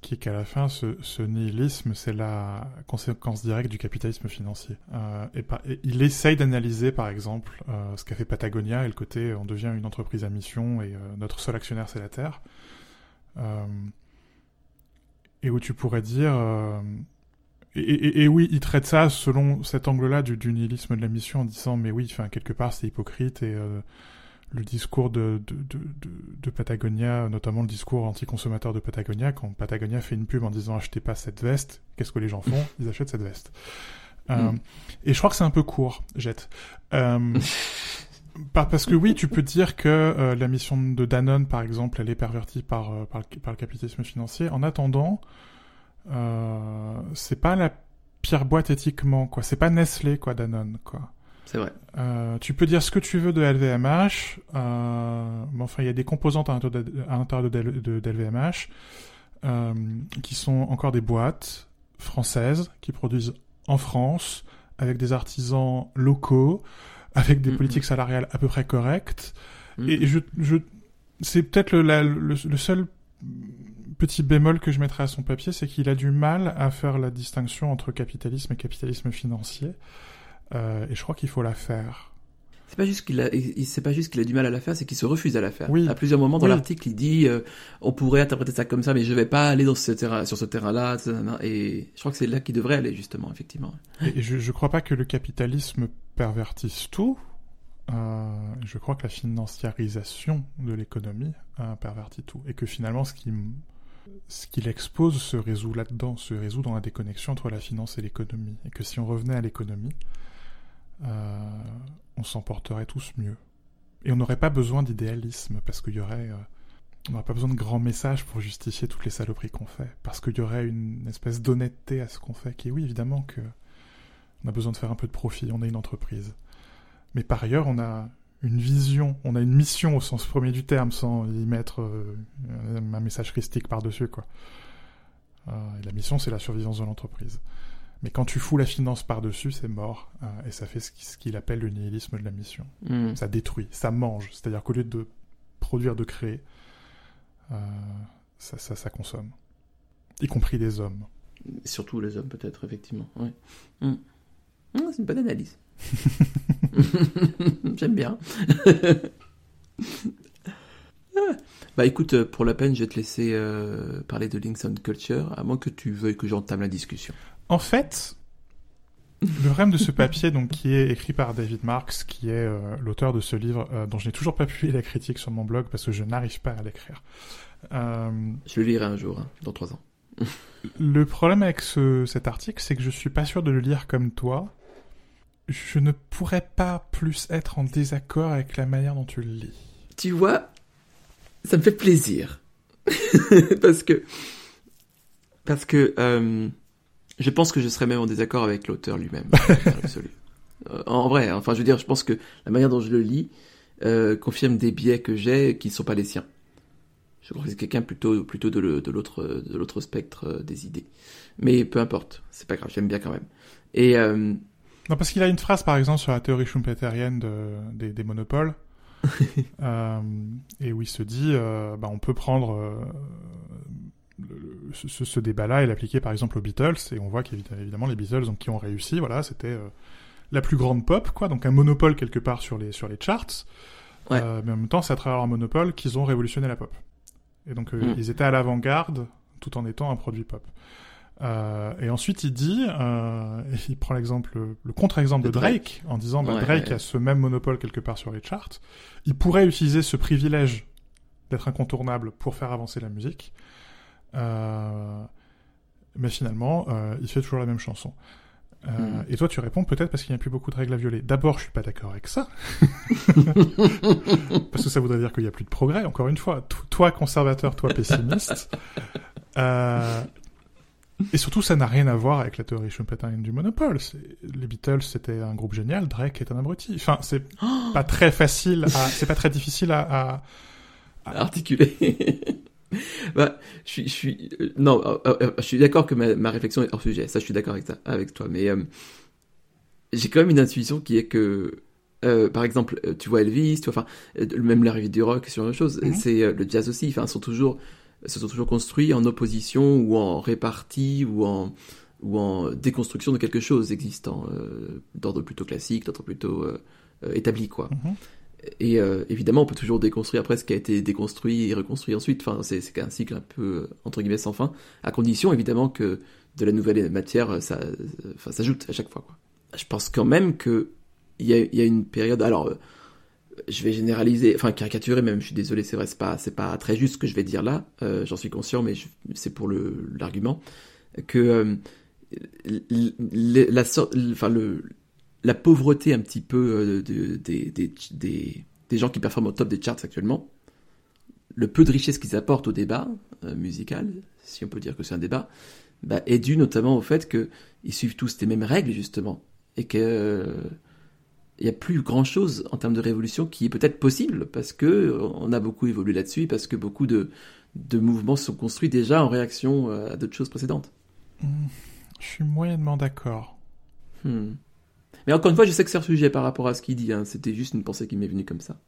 C: qui est qu'à la fin, ce, nihilisme, c'est la conséquence directe du capitalisme financier. Euh, et, il essaye d'analyser, par exemple, euh, ce qu'a fait Patagonia et le côté on devient une entreprise à mission et euh, notre seul actionnaire, c'est la Terre. Et où tu pourrais dire... Et, oui, il traite ça selon cet angle-là du, du, nihilisme de la mission en disant mais oui, enfin, quelque part, c'est hypocrite et le discours de, de, de, de, Patagonia, notamment le discours anti-consommateur de Patagonia, quand Patagonia fait une pub en disant achetez pas cette veste, qu'est-ce que les gens font? Ils achètent cette veste. Mm. Euh, et je crois que c'est un peu court, Jette. Euh, [LAUGHS] parce que oui, tu peux dire que euh, la mission de Danone, par exemple, elle est pervertie par, par, par, le capitalisme financier. En attendant, c'est pas la pire boîte éthiquement, quoi. C'est pas Nestlé, quoi, Danone, quoi.
B: C'est vrai.
C: Euh, tu peux dire ce que tu veux de LVMH, euh, mais enfin, il y a des composantes à l'intérieur de, de, de, LVMH euh, qui sont encore des boîtes françaises qui produisent en France avec des artisans locaux, avec des mm-hmm. politiques salariales à peu près correctes. Mm-hmm. Et je, je c'est peut-être le, le, le, seul petit bémol que je mettrais à son papier, c'est qu'il a du mal à faire la distinction entre capitalisme et capitalisme financier. Euh, et je crois qu'il faut la faire.
B: C'est pas juste qu'il a, c'est pas juste qu'il a du mal à la faire, c'est qu'il se refuse à la faire. Oui. À plusieurs moments dans l'article, il dit, euh, on pourrait interpréter ça comme ça, mais je vais pas aller dans ce terrain, sur ce terrain-là, et je crois que c'est là qu'il devrait aller justement, effectivement.
C: Et je, je crois pas que le capitalisme pervertisse tout. Euh, je crois que la financiarisation de l'économie euh, pervertit tout, et que finalement, ce qui ce qu'il expose se résout là-dedans, se résout dans la déconnexion entre la finance et l'économie. Et que si on revenait à l'économie, euh, on s'en porterait tous mieux. Et on n'aurait pas besoin d'idéalisme, parce qu'il y aurait... Euh, on n'aurait pas besoin de grands messages pour justifier toutes les saloperies qu'on fait, parce qu'il y aurait une espèce d'honnêteté à ce qu'on fait, qui est oui, évidemment que on a besoin de faire un peu de profit, on est une entreprise. Mais par ailleurs, on a une vision, on a une mission au sens premier du terme, sans y mettre euh, un message christique par-dessus, quoi. Euh, et la mission, c'est la survivance de l'entreprise. Mais quand tu fous la finance par-dessus, c'est mort, euh, et ça fait ce qu'il appelle le nihilisme de la mission. Hmm. Ça détruit, ça mange, c'est-à-dire qu'au lieu de produire, de créer, ça, ça, ça, consomme. Y compris des hommes.
B: Surtout les hommes, peut-être, effectivement. Ouais. Hmm. Hmm, c'est une bonne analyse. [LAUGHS] [LAUGHS] J'aime bien. [LAUGHS] bah écoute, pour la peine, je vais te laisser euh, parler de Links and Culture, à moins que tu veuilles que j'entame la discussion.
C: En fait, le rêve de ce papier, donc, qui est écrit par David Marks, qui est euh, l'auteur de ce livre, euh, dont je n'ai toujours pas publié la critique sur mon blog parce que je n'arrive pas à l'écrire.
B: Je le lirai un jour, hein, dans trois ans. [LAUGHS]
C: le problème avec ce, cet article, c'est que je suis pas sûr de le lire comme toi je ne pourrais pas plus être en désaccord avec la manière dont tu le lis.
B: Tu vois, ça me fait plaisir. [LAUGHS] parce que. Parce que. Euh, je pense que je serais même en désaccord avec l'auteur lui-même. [LAUGHS] Euh, en vrai, enfin, je veux dire, je pense que la manière dont je le lis euh, confirme des biais que j'ai qui ne sont pas les siens. Je crois que c'est quelqu'un plutôt, plutôt de l'autre de l'autre spectre des idées. Mais peu importe, c'est pas grave, j'aime bien quand même. Et
C: non, parce qu'il a une phrase, par exemple, sur la théorie schumpeterienne de, des, des, monopoles, [LAUGHS] euh, et où il se dit, euh, bah, on peut prendre euh, le, ce, ce débat-là et l'appliquer, par exemple, aux Beatles, et on voit qu'évidemment, les Beatles, donc, qui ont réussi, voilà, c'était euh, la plus grande pop, quoi, donc un monopole quelque part sur les, sur les charts, ouais. Euh, mais en même temps, c'est à travers leur monopole qu'ils ont révolutionné la pop. Et donc, mm. ils étaient à l'avant-garde, tout en étant un produit pop. Euh, et ensuite, il dit, euh, [LAUGHS] il prend l'exemple, le contre-exemple de Drake, en disant, bah, Drake a ce même monopole quelque part sur les charts. Il pourrait utiliser ce privilège d'être incontournable pour faire avancer la musique. Euh, mais finalement, euh, il fait toujours la même chanson. Euh, hmm. Et toi, tu réponds peut-être parce qu'il n'y a plus beaucoup de règles à violer. D'abord, je suis pas d'accord avec ça, [LAUGHS] parce que ça voudrait dire qu'il n'y a plus de progrès. Encore une fois, toi conservateur, toi pessimiste. [LAUGHS] Euh, et surtout, ça n'a rien à voir avec la théorie schumpeterienne du monopole. Les Beatles, c'était un groupe génial, Drake est un abruti. Enfin, c'est [GASPS] pas très facile à, c'est pas très difficile à, à,
B: à... articuler. [LAUGHS] [LAUGHS] bah, je suis, je suis, euh, non, euh, euh, je suis d'accord que ma, ma, réflexion est hors sujet. Ça, je suis d'accord avec, avec toi. Mais j'ai quand même une intuition qui est que, par exemple, tu vois Elvis, tu vois, enfin, même l'arrivée du rock, choses. Mm -hmm. C'est le jazz aussi. Enfin, sont toujours se sont toujours construits en opposition ou en répartie ou en ou en déconstruction de quelque chose existant d'ordre plutôt classique, d'ordre plutôt établi quoi. Mm -hmm. Et euh, évidemment, on peut toujours déconstruire après ce qui a été déconstruit et reconstruit ensuite. Enfin, c'est un cycle un peu entre guillemets sans fin, à condition évidemment que de la nouvelle matière, ça, enfin, s'ajoute à chaque fois. Je pense quand même que il y a, une période. Alors, je vais généraliser, enfin caricaturer même, je suis désolé, c'est vrai, c'est pas, c'est pas très juste ce que je vais dire là, euh, j'en suis conscient, mais c'est pour l'argument, que euh, la pauvreté un petit peu euh, de, des, des, des, des, gens qui performent au top des charts actuellement, le peu de richesse qu'ils apportent au débat euh, musical, si on peut dire que c'est un débat, bah, est due notamment au fait qu'ils suivent tous les mêmes règles, justement. Et que il n'y a plus grand chose en termes de révolution qui est peut-être possible parce que on a beaucoup évolué là-dessus, parce que beaucoup de, de mouvements sont construits déjà en réaction à d'autres choses précédentes.
C: Hmm, je suis moyennement d'accord.
B: Hmm. Mais encore une fois, je sais que c'est un sujet par rapport à ce qu'il dit. Hein. C'était juste une pensée qui m'est venue comme ça.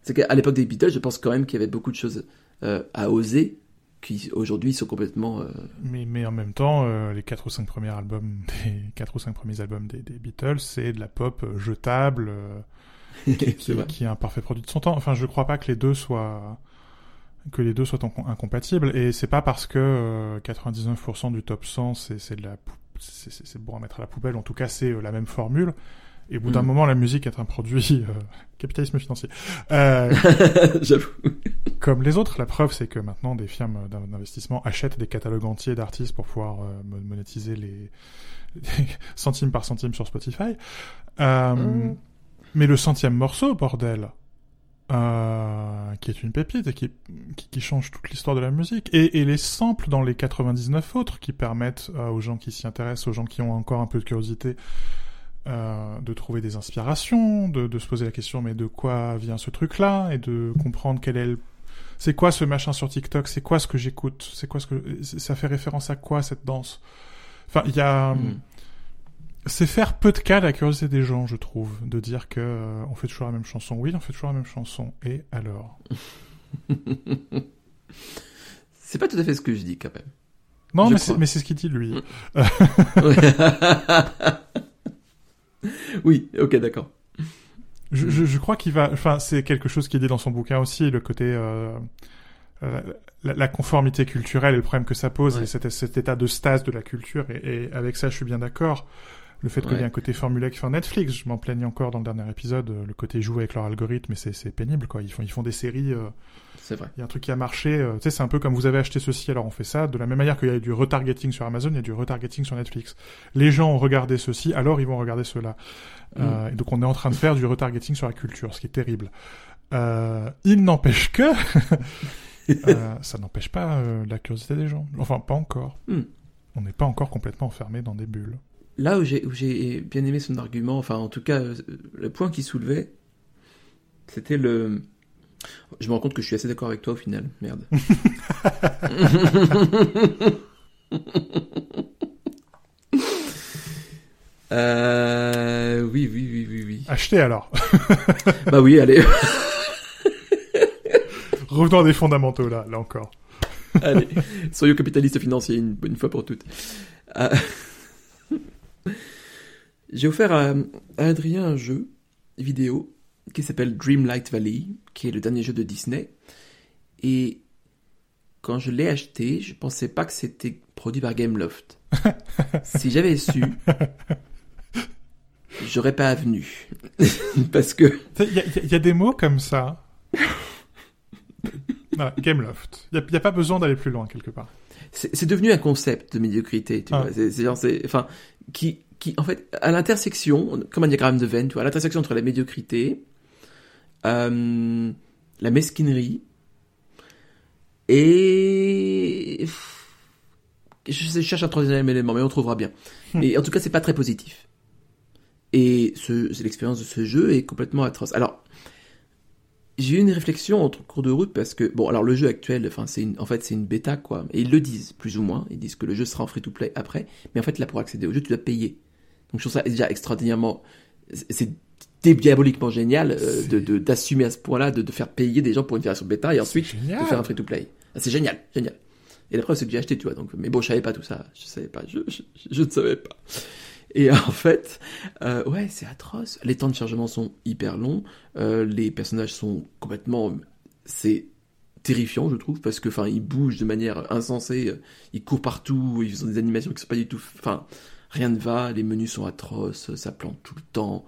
B: C'est qu'à l'époque des Beatles, je pense quand même qu'il y avait beaucoup de choses euh, à oser qui aujourd'hui sont complètement. Euh,
C: mais, mais en même temps, euh, les quatre ou cinq premiers albums, [LAUGHS] des quatre ou cinq premiers albums des, des Beatles, c'est de la pop jetable, [LAUGHS] qui, qui, qui, est un parfait produit de son temps. Enfin, je crois pas que les deux soient que les deux soient incompatibles et c'est pas parce que 99% du top 100 c'est de la c'est bon à mettre à la poubelle. En tout cas, c'est la même formule. Et au bout d'un mm. moment, la musique est un produit euh, [LAUGHS] capitalisme financier. Euh, [LAUGHS]
B: J'avoue.
C: Comme les autres, la preuve, c'est que maintenant, des firmes d'investissement achètent des catalogues entiers d'artistes pour pouvoir euh, monétiser les... [LAUGHS] centimes par centime sur Spotify. Euh, mm. Mais le centième morceau, bordel, euh, qui est une pépite et qui, qui, change toute l'histoire de la musique. Et, et, les samples dans les 99 autres qui permettent aux gens qui s'y intéressent, aux gens qui ont encore un peu de curiosité, euh, de trouver des inspirations, de, de, se poser la question mais de quoi vient ce truc-là? Et de comprendre quel est le... c'est quoi ce machin sur TikTok, c'est quoi ce que j'écoute, c'est quoi ce que ça fait référence à quoi cette danse? Enfin, il y a hmm. C'est faire peu de cas la curiosité des gens, je trouve, de dire que euh, on fait toujours la même chanson. Oui, on fait toujours la même chanson. Et alors? [LAUGHS]
B: C'est pas tout à fait ce que je dis quand même.
C: Non, mais c'est ce qu'il dit lui. [LAUGHS]
B: oui, ok, d'accord.
C: Je, je, je, crois qu'il va. Enfin, c'est quelque chose qui est dit dans son bouquin aussi, le côté. Euh, euh, la, la, conformité culturelle et le problème que ça pose, et cet, cet, état de stase de la culture, et, et avec ça, je suis bien d'accord. Le fait qu'il y ait un côté formulaire enfin Netflix, je m'en plaignais encore dans le dernier épisode, euh, le côté jouer avec leur algorithme, et c'est pénible, quoi. Ils font, ils font des séries. Euh,
B: c'est vrai.
C: Il y a un truc qui a marché. Euh, tu sais, c'est un peu comme vous avez acheté ceci, alors on fait ça. De la même manière qu'il y a du retargeting sur Amazon, il y a du retargeting sur Netflix. Les gens ont regardé ceci, alors ils vont regarder cela. Mm. Euh, et donc on est en train de faire du retargeting sur la culture, ce qui est terrible. Euh, il n'empêche que [LAUGHS] euh, ça n'empêche pas euh, la curiosité des gens. Enfin, pas encore. Mm. On n'est pas encore complètement enfermé dans des bulles
B: là où j'ai bien aimé son argument, enfin en tout cas le point qu'il soulevait, c'était le. Je me rends compte que je suis assez d'accord avec toi au final, merde. [LAUGHS] euh... Oui, oui, oui, oui, oui.
C: Achetez alors. [LAUGHS]
B: bah oui, allez. [LAUGHS]
C: Revenons à des fondamentaux là, là encore.
B: allez, soyons capitalistes financiers une, une fois pour toutes. Euh... J'ai offert à, Adrien un jeu vidéo qui s'appelle Dreamlight Valley, qui est le dernier jeu de Disney. Et quand je l'ai acheté, je pensais pas que c'était produit par Gameloft. [LAUGHS] si j'avais su, j'aurais pas venu. [LAUGHS] Parce que...
C: Il y, a des mots comme ça. Gameloft. Il n'y a, pas besoin d'aller plus loin quelque part.
B: C'est devenu un concept de médiocrité, tu ah. vois. C'est genre, enfin, qui, qui, en fait, à l'intersection, comme un diagramme de Venn, tu vois, à l'intersection entre la médiocrité, euh, la mesquinerie et je, cherche un troisième élément, mais on trouvera bien. Hmm. Et en tout cas, c'est pas très positif. Et ce, l'expérience de ce jeu est complètement atroce. Alors, j'ai eu une réflexion entre cours de route parce que bon, alors le jeu actuel, enfin c'est en fait c'est une bêta quoi, et ils le disent plus ou moins, ils disent que le jeu sera en free to play après, mais en fait là pour accéder au jeu tu dois payer. Donc je trouve ça déjà extraordinairement, c'est diaboliquement génial euh, de d'assumer à ce point-là de, de faire payer des gens pour une version bêta et ensuite de faire un free-to-play. Ah, c'est génial, génial. Et la preuve c'est que j'ai acheté, tu vois. Donc, mais bon, je savais pas tout ça, je savais pas, je, je, ne savais pas. Et en fait, euh, ouais, c'est atroce. Les temps de chargement sont hyper longs. Euh, les personnages sont complètement, c'est terrifiant, je trouve, parce que, enfin, ils bougent de manière insensée. Ils courent partout. Ils ont des animations qui sont pas du tout, enfin, rien ne va, les menus sont atroces, ça plante tout le temps.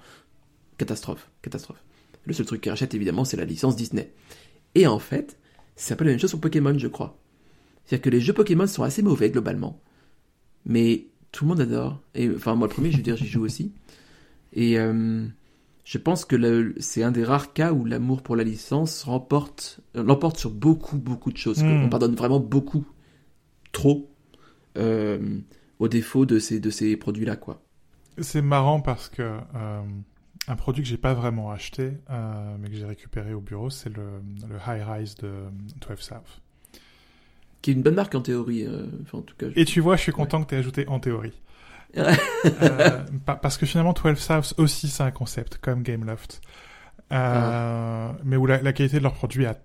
B: Catastrophe, catastrophe. Le seul truc qu'ils rachètent, évidemment, c'est la licence Disney. Et en fait, c'est un peu la même chose pour Pokémon, je crois. C'est-à-dire que les jeux Pokémon sont assez mauvais, globalement. Mais tout le monde adore. Et, enfin, moi, le premier, je veux dire, j'y joue aussi. Et euh, je pense que c'est un des rares cas où l'amour pour la licence remporte, l'emporte sur beaucoup, beaucoup de choses. Hmm. On pardonne vraiment beaucoup, trop euh, au défaut de ces, de ces produits-là, quoi.
C: C'est marrant parce que euh, un produit que j'ai pas vraiment acheté, euh, mais que j'ai récupéré au bureau, c'est le, le High Rise de 12 South.
B: Qui est une bonne marque en théorie, euh, enfin, en tout cas. je-
C: Et tu vois, je suis content que tu aies ajouté en théorie. [LAUGHS] Parce que finalement, 12 South aussi, c'est un concept, comme Gameloft. Euh, Mais où la, la qualité de leurs produits a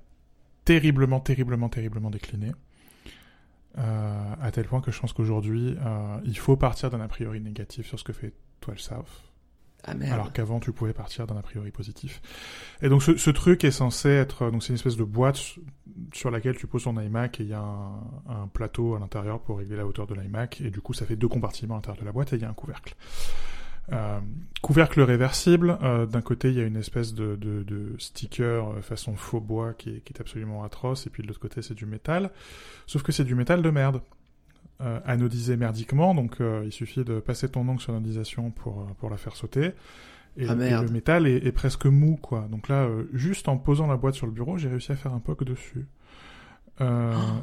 C: terriblement, terriblement, terriblement décliné. Euh, à tel point que je pense qu'aujourd'hui, euh, il faut partir d'un a priori négatif sur ce que fait 12 South.
B: Ah merde.
C: Alors qu'avant, tu pouvais partir d'un a priori positif. Et donc, ce, ce truc est censé être, donc c'est une espèce de boîte su- sur laquelle tu poses ton iMac et il y a un, un plateau à l'intérieur pour régler la hauteur de l'iMac et du coup, ça fait deux compartiments à l'intérieur de la boîte et il y a un couvercle. Euh, couvercle réversible. euh, D'un côté, il y a une espèce de, de, de sticker euh, façon faux bois qui est, qui est absolument atroce, et puis de l'autre côté, c'est du métal. Sauf que c'est du métal de merde. Euh, anodisé merdiquement, donc il suffit de passer ton ongle sur l'anodisation pour, pour la faire sauter. Et,
B: Ah,
C: et le métal est, est presque mou, quoi. Donc là, juste en posant la boîte sur le bureau, j'ai réussi à faire un poke dessus.
B: Oh,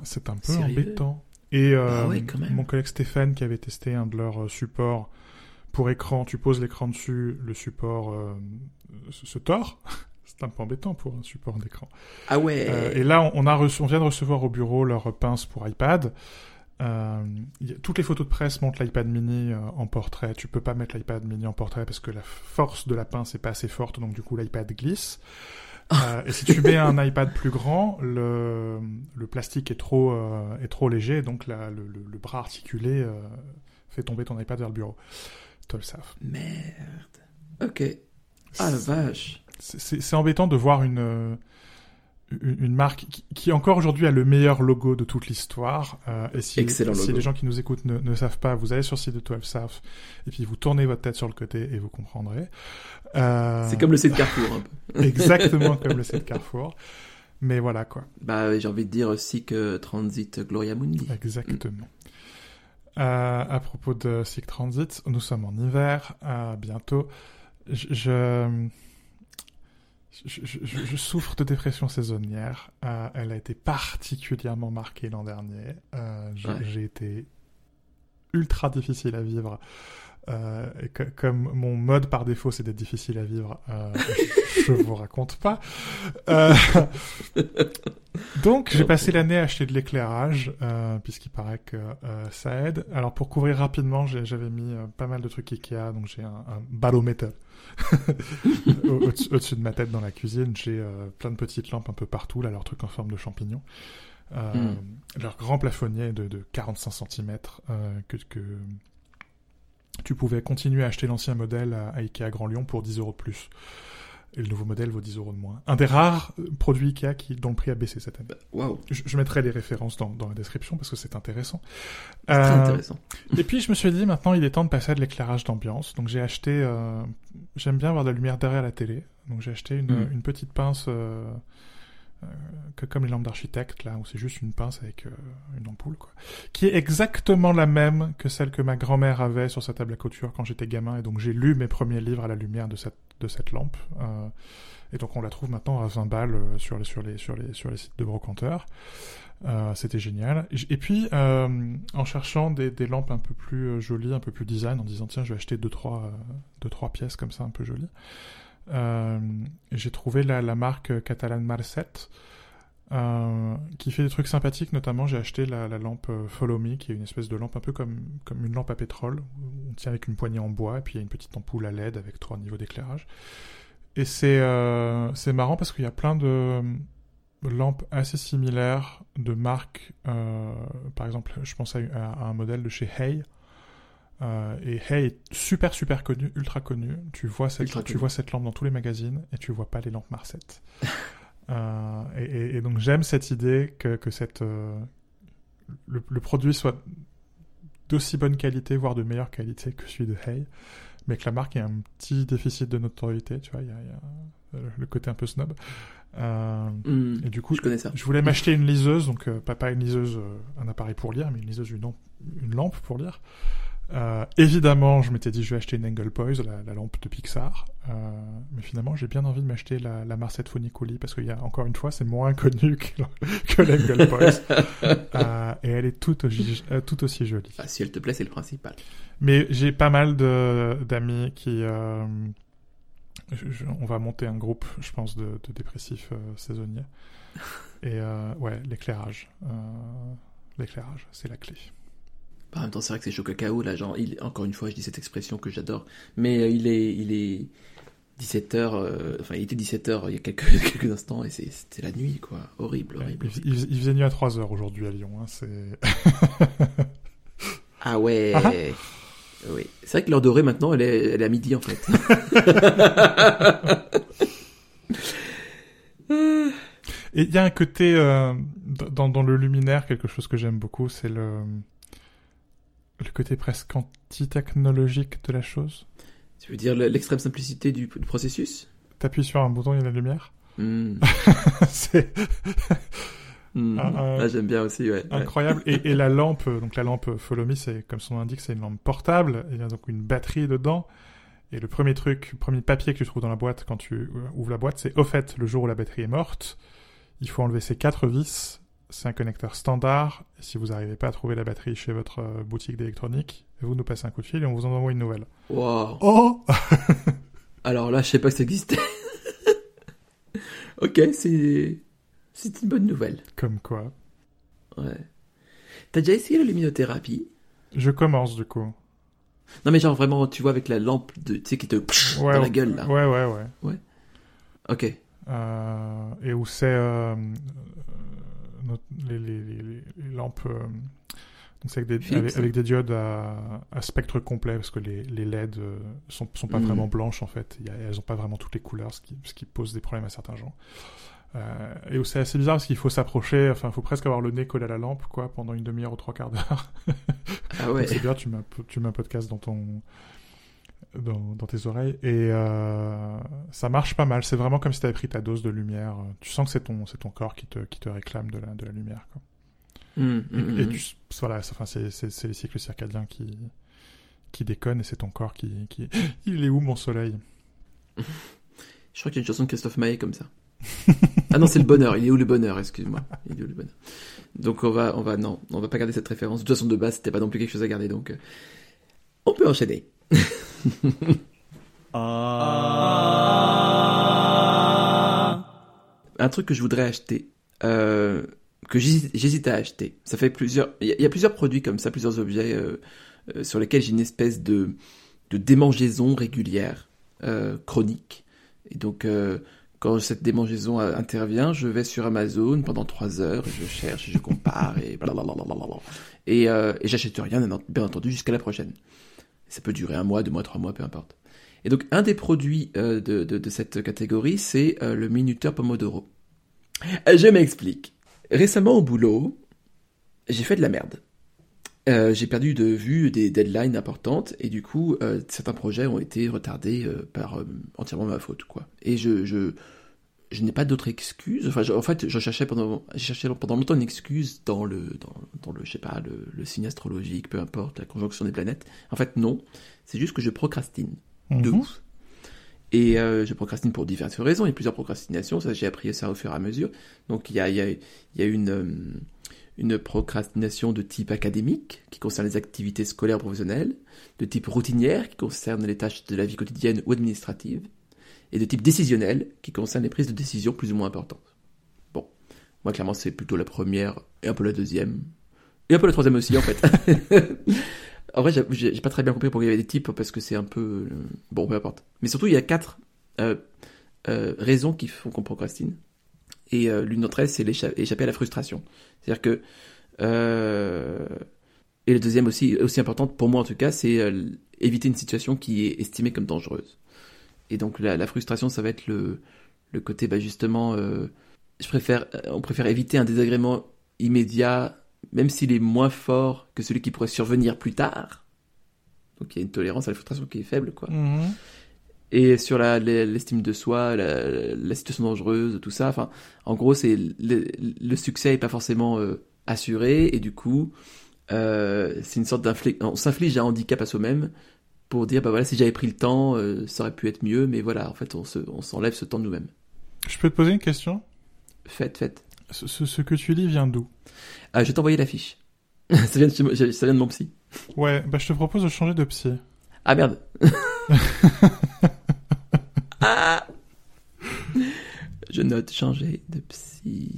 C: c'est un peu embêtant. Et
B: Ah ouais,
C: mon collègue Stéphane qui avait testé un de leurs supports pour écran, tu poses l'écran dessus, le support euh, se, se tord. [LAUGHS] c'est un peu embêtant pour un support d'écran.
B: Ah ouais.
C: Euh, et là, on, a reçu, on vient de recevoir au bureau leur pince pour iPad. Euh, y a- toutes les photos de presse montrent l'iPad mini euh, en portrait. Tu peux pas mettre l'iPad mini en portrait parce que la force de la pince est pas assez forte, donc du coup l'iPad glisse. [LAUGHS] Euh, et si tu mets un iPad plus grand, le, le plastique est trop, est trop léger, donc la- le, le- le bras articulé fait tomber ton iPad vers le bureau. Toi le savent.
B: Merde. Ok. Ah la vache.
C: C'est- embêtant de voir une, euh, une, une marque qui, qui encore aujourd'hui a le meilleur logo de toute l'histoire. Euh, et si,
B: Excellent
C: si
B: logo.
C: les gens qui nous écoutent ne, ne savent pas, vous allez sur le site de 12 South et puis vous tournez votre tête sur le côté et vous comprendrez. Euh,
B: C'est comme le site Carrefour un peu. [LAUGHS]
C: exactement comme le site Carrefour. Mais voilà quoi,
B: Bah j'ai envie de dire aussi que Transit Gloria Mundi.
C: exactement. Euh, à propos de Sick Transit, nous sommes en hiver, euh, bientôt. Je, je, je, je- je souffre de dépression saisonnière. Euh, elle a été particulièrement marquée l'an dernier. J'ai
B: Ouais.
C: j'ai été ultra difficile à vivre. Euh, et que- comme mon mode par défaut c'est d'être difficile à vivre, euh, je vous raconte pas. Euh, donc j'ai passé l'année à acheter de l'éclairage, euh, puisqu'il paraît que euh, ça aide. Alors pour couvrir rapidement, j'avais mis euh, pas mal de trucs Ikea, donc j'ai un, un baromètre [LAUGHS] au- au-dessus de ma tête dans la cuisine. J'ai plein de petites lampes un peu partout, là, leurs trucs en forme de champignons. Euh,
B: Mm.
C: Leur grand plafonnier de, de 45 cm que, que tu pouvais continuer à acheter l'ancien modèle à, à Ikea Grand Lyon pour 10 euros de plus. Et le nouveau modèle vaut 10 euros de moins. Un des rares euh, produits Ikea qui, dont le prix a baissé cette année.
B: Waouh.
C: Je, je mettrai les références dans, dans la description parce que c'est intéressant.
B: C'est Très
C: Euh,
B: intéressant.
C: et puis je me suis dit maintenant il est temps de passer à de l'éclairage d'ambiance. Donc j'ai acheté, euh, j'aime bien avoir de la lumière derrière la télé. Donc j'ai acheté une,
B: Mm.
C: une petite pince euh, que comme les lampes d'architecte là où c'est juste une pince avec euh, une ampoule quoi, qui est exactement la même que celle que ma grand-mère avait sur sa table à couture quand j'étais gamin. Et donc j'ai lu mes premiers livres à la lumière de cette de cette lampe. Euh, et donc on la trouve maintenant à 20 balles euh, sur les sur les sur les sur les sites de brocanteurs. Euh, c'était génial. Et puis, euh, en cherchant des, des lampes un peu plus euh, jolies, un peu plus design, en disant tiens, je vais acheter deux trois, euh, deux, trois pièces comme ça un peu jolies, euh, j'ai trouvé la, marque catalane Marcet, euh, qui fait des trucs sympathiques. Notamment, j'ai acheté la, la lampe euh, Follow Me, qui est une espèce de lampe un peu comme, comme une lampe à pétrole. On tient avec une poignée en bois, et puis il y a une petite ampoule à LED avec trois niveaux d'éclairage. Et c'est euh, marrant parce qu'il y a plein de lampes assez similaires de marques. euh, par exemple, je pense à, à- un modèle de chez Hey. Euh, et Hey est super super connu, ultra connu. Tu vois cette,
B: Ultra
C: tu
B: connu.
C: vois cette lampe dans tous les magazines et tu vois pas les lampes Marcet. [LAUGHS] Euh, et, et- et donc j'aime cette idée que, que cette, euh, le, le produit soit d'aussi bonne qualité, voire de meilleure qualité que celui de Hey, mais que la marque ait un petit déficit de notoriété, tu vois, il y a, il y a, le côté un peu snob.
B: Hmm.
C: et du coup,
B: Je connais ça.
C: je voulais m'acheter une liseuse, donc pas, pas une liseuse, un appareil pour lire, mais une liseuse, une lampe pour lire. Euh, évidemment, je m'étais dit je vais acheter une Angle Poise, la, la lampe de Pixar. Euh, mais finalement, j'ai bien envie de m'acheter la, la Marcette Fonicoli parce qu'il y a encore une fois, c'est moins connu que, que l'Angle Poise. [LAUGHS] euh, et elle est tout aussi, tout aussi jolie.
B: Ah, si elle te plaît, c'est le principal.
C: Mais j'ai pas mal d'amis qui. Je- je- on va monter un groupe, je pense, de, de dépressifs saisonniers. [LAUGHS] Et ouais, l'éclairage. L'éclairage, c'est la clé.
B: En même temps, c'est vrai que c'est chaud cacao, là, genre, il, encore une fois, je dis cette expression que j'adore, mais euh, il est, il est 17h, enfin, il était 17h il y a quelques, [LAUGHS] quelques instants, et c'était la nuit, quoi. Horrible, horrible.
C: il, il- il faisait nuit à 3 heures aujourd'hui à Lyon. Hein, c'est... [LAUGHS]
B: Ah ouais.
C: Ah
B: oui. C'est vrai que l'heure dorée, maintenant, elle est, elle est à midi, en fait. [LAUGHS]
C: Et il y a un côté euh, dans, dans le luminaire, quelque chose que j'aime beaucoup, c'est le, le côté presque anti-technologique de la chose.
B: tu veux dire le- l'extrême simplicité du, du processus?
C: T'appuies sur un bouton, il y a la lumière.
B: Hmm. [LAUGHS]
C: c'est
B: Hmm.
C: Ah,
B: J'aime bien aussi, ouais. ouais.
C: incroyable. Et, et la lampe, donc la lampe Follow Me, c'est comme son nom l'indique, c'est une lampe portable. Il y a donc une batterie dedans. Et le premier truc, le premier papier que tu trouves dans la boîte quand tu euh, ouvres la boîte, c'est au fait, le jour où la batterie est morte, il faut enlever ces quatre vis. C'est un connecteur standard. Si vous n'arrivez pas à trouver la batterie chez votre euh, boutique d'électronique, vous nous passez un coup de fil et on vous en envoie une nouvelle.
B: Wow.
C: Oh [LAUGHS]
B: Alors là, je sais pas que ça existait. [LAUGHS] ok, c'est c'est une bonne nouvelle.
C: Comme quoi.
B: Ouais. T'as déjà essayé la luminothérapie?
C: Je commence du coup.
B: Non mais genre vraiment, tu vois avec la lampe de, tu sais qui te
C: Ouais,
B: dans la
C: ouais.
B: gueule là.
C: Ouais, ouais, ouais.
B: Ok.
C: Euh, et où c'est euh, les, lampes. euh, donc c'est avec avec, avec des diodes à, à spectre complet parce que les, les LED euh, sont, sont pas
B: Mhm.
C: vraiment blanches en fait. Il y a- elles ont pas vraiment toutes les couleurs, ce qui, ce qui pose des problèmes à certains gens. Euh, et c'est assez bizarre parce qu'il faut s'approcher, enfin, il faut presque avoir le nez collé à la lampe, quoi, pendant une demi-heure ou trois quarts d'heure.
B: Ah ouais. [LAUGHS]
C: C'est bien, tu mets, un po- tu mets un podcast dans ton dans, dans tes oreilles et euh, ça marche pas mal. C'est vraiment comme si tu avais pris ta dose de lumière. Tu sens que c'est ton c'est ton corps qui te qui te réclame de la de la lumière. Quoi. Et,
B: hmm,
C: et
B: hmm.
C: tu, voilà, c'est- enfin c'est c'est c'est les cycles circadiens qui qui déconnent et c'est ton corps qui qui [GASPS] il est où mon soleil? [LAUGHS]
B: Je crois qu'il y a une chanson de Christophe Maé comme ça. [LAUGHS] ah non, c'est le bonheur. Il est où le bonheur? Excuse-moi. Il est où le bonheur? Donc on va, on va, non, on va pas garder cette référence. De toute façon, de base, c'était pas non plus quelque chose à garder, donc euh, on peut enchaîner. [LAUGHS] Un truc que je voudrais acheter, euh, que j'hésite à acheter. Ça fait plusieurs, il y, a- plusieurs produits comme ça, plusieurs objets euh, euh, sur lesquels j'ai une espèce de démangeaison régulière, chronique. Et donc, quand cette démangeaison intervient, je vais sur Amazon pendant trois heures, je cherche, je compare, et blablabla. Et, et j'achète rien, bien entendu, jusqu'à la prochaine. Ça peut durer un mois, deux mois, trois mois, peu importe. Et donc, un des produits euh, de, de, cette catégorie, c'est euh, le minuteur Pomodoro. Euh, Je m'explique. Récemment au boulot, j'ai fait de la merde. J'ai perdu de vue des deadlines importantes et du coup certains projets ont été retardés par entièrement ma faute quoi. Et je je, je n'ai pas d'autre excuse. Enfin je- en fait je cherchais pendant j'ai cherché pendant longtemps une excuse dans le dans, dans le je sais pas le, le signe astrologique peu importe la conjonction des planètes. En fait non, c'est juste que je procrastine de
C: Mhm.
B: ouf. Et euh, je procrastine pour diverses raisons. Il y a plusieurs procrastinations. Ça, j'ai appris ça au fur et à mesure. Donc, il y a, il y a, il y a une, euh, une procrastination de type académique, qui concerne les activités scolaires professionnelles, de type routinière, qui concerne les tâches de la vie quotidienne ou administrative, et de type décisionnel, qui concerne les prises de décision plus ou moins importantes. Bon, moi, clairement, c'est plutôt la première, et un peu la deuxième, et un peu la troisième aussi, en fait. [LAUGHS] En vrai, j'ai- pas très bien compris pourquoi il y avait des types, parce que c'est un peu... euh, Bon, peu importe. Mais surtout, il y a quatre euh, euh, raisons qui font qu'on procrastine. Et euh, l'une d'entre elles, c'est échapper à la frustration. C'est-à-dire que... Et la deuxième aussi, aussi importante, pour moi en tout cas, c'est éviter une situation qui est estimée comme dangereuse. Et donc la, la frustration, ça va être le, le côté, bah, justement, euh, je préfère, euh, on préfère éviter un désagrément immédiat, même s'il est moins fort que celui qui pourrait survenir plus tard. Donc il y a une tolérance à la frustration qui est faible, quoi.
C: Mhm.
B: Et sur l'estime de soi, la, la situation dangereuse, tout ça, enfin, en gros, c'est le, le succès est pas forcément euh, assuré, et du coup, euh, c'est une sorte. On s'inflige un handicap à soi-même pour dire, bah voilà, si j'avais pris le temps, euh, ça aurait pu être mieux, mais voilà, en fait, on se, on s'enlève ce temps de nous-mêmes.
C: Je peux te poser une question?
B: Faites, faites.
C: ce, ce- ce que tu lis vient d'où?
B: Ah, je vais t'envoyer l'affiche. [LAUGHS] ça, vient de chez moi- ça vient de mon psy.
C: Ouais, bah je te propose de changer de psy.
B: Ah merde. ah [LAUGHS] Je note changer de psy.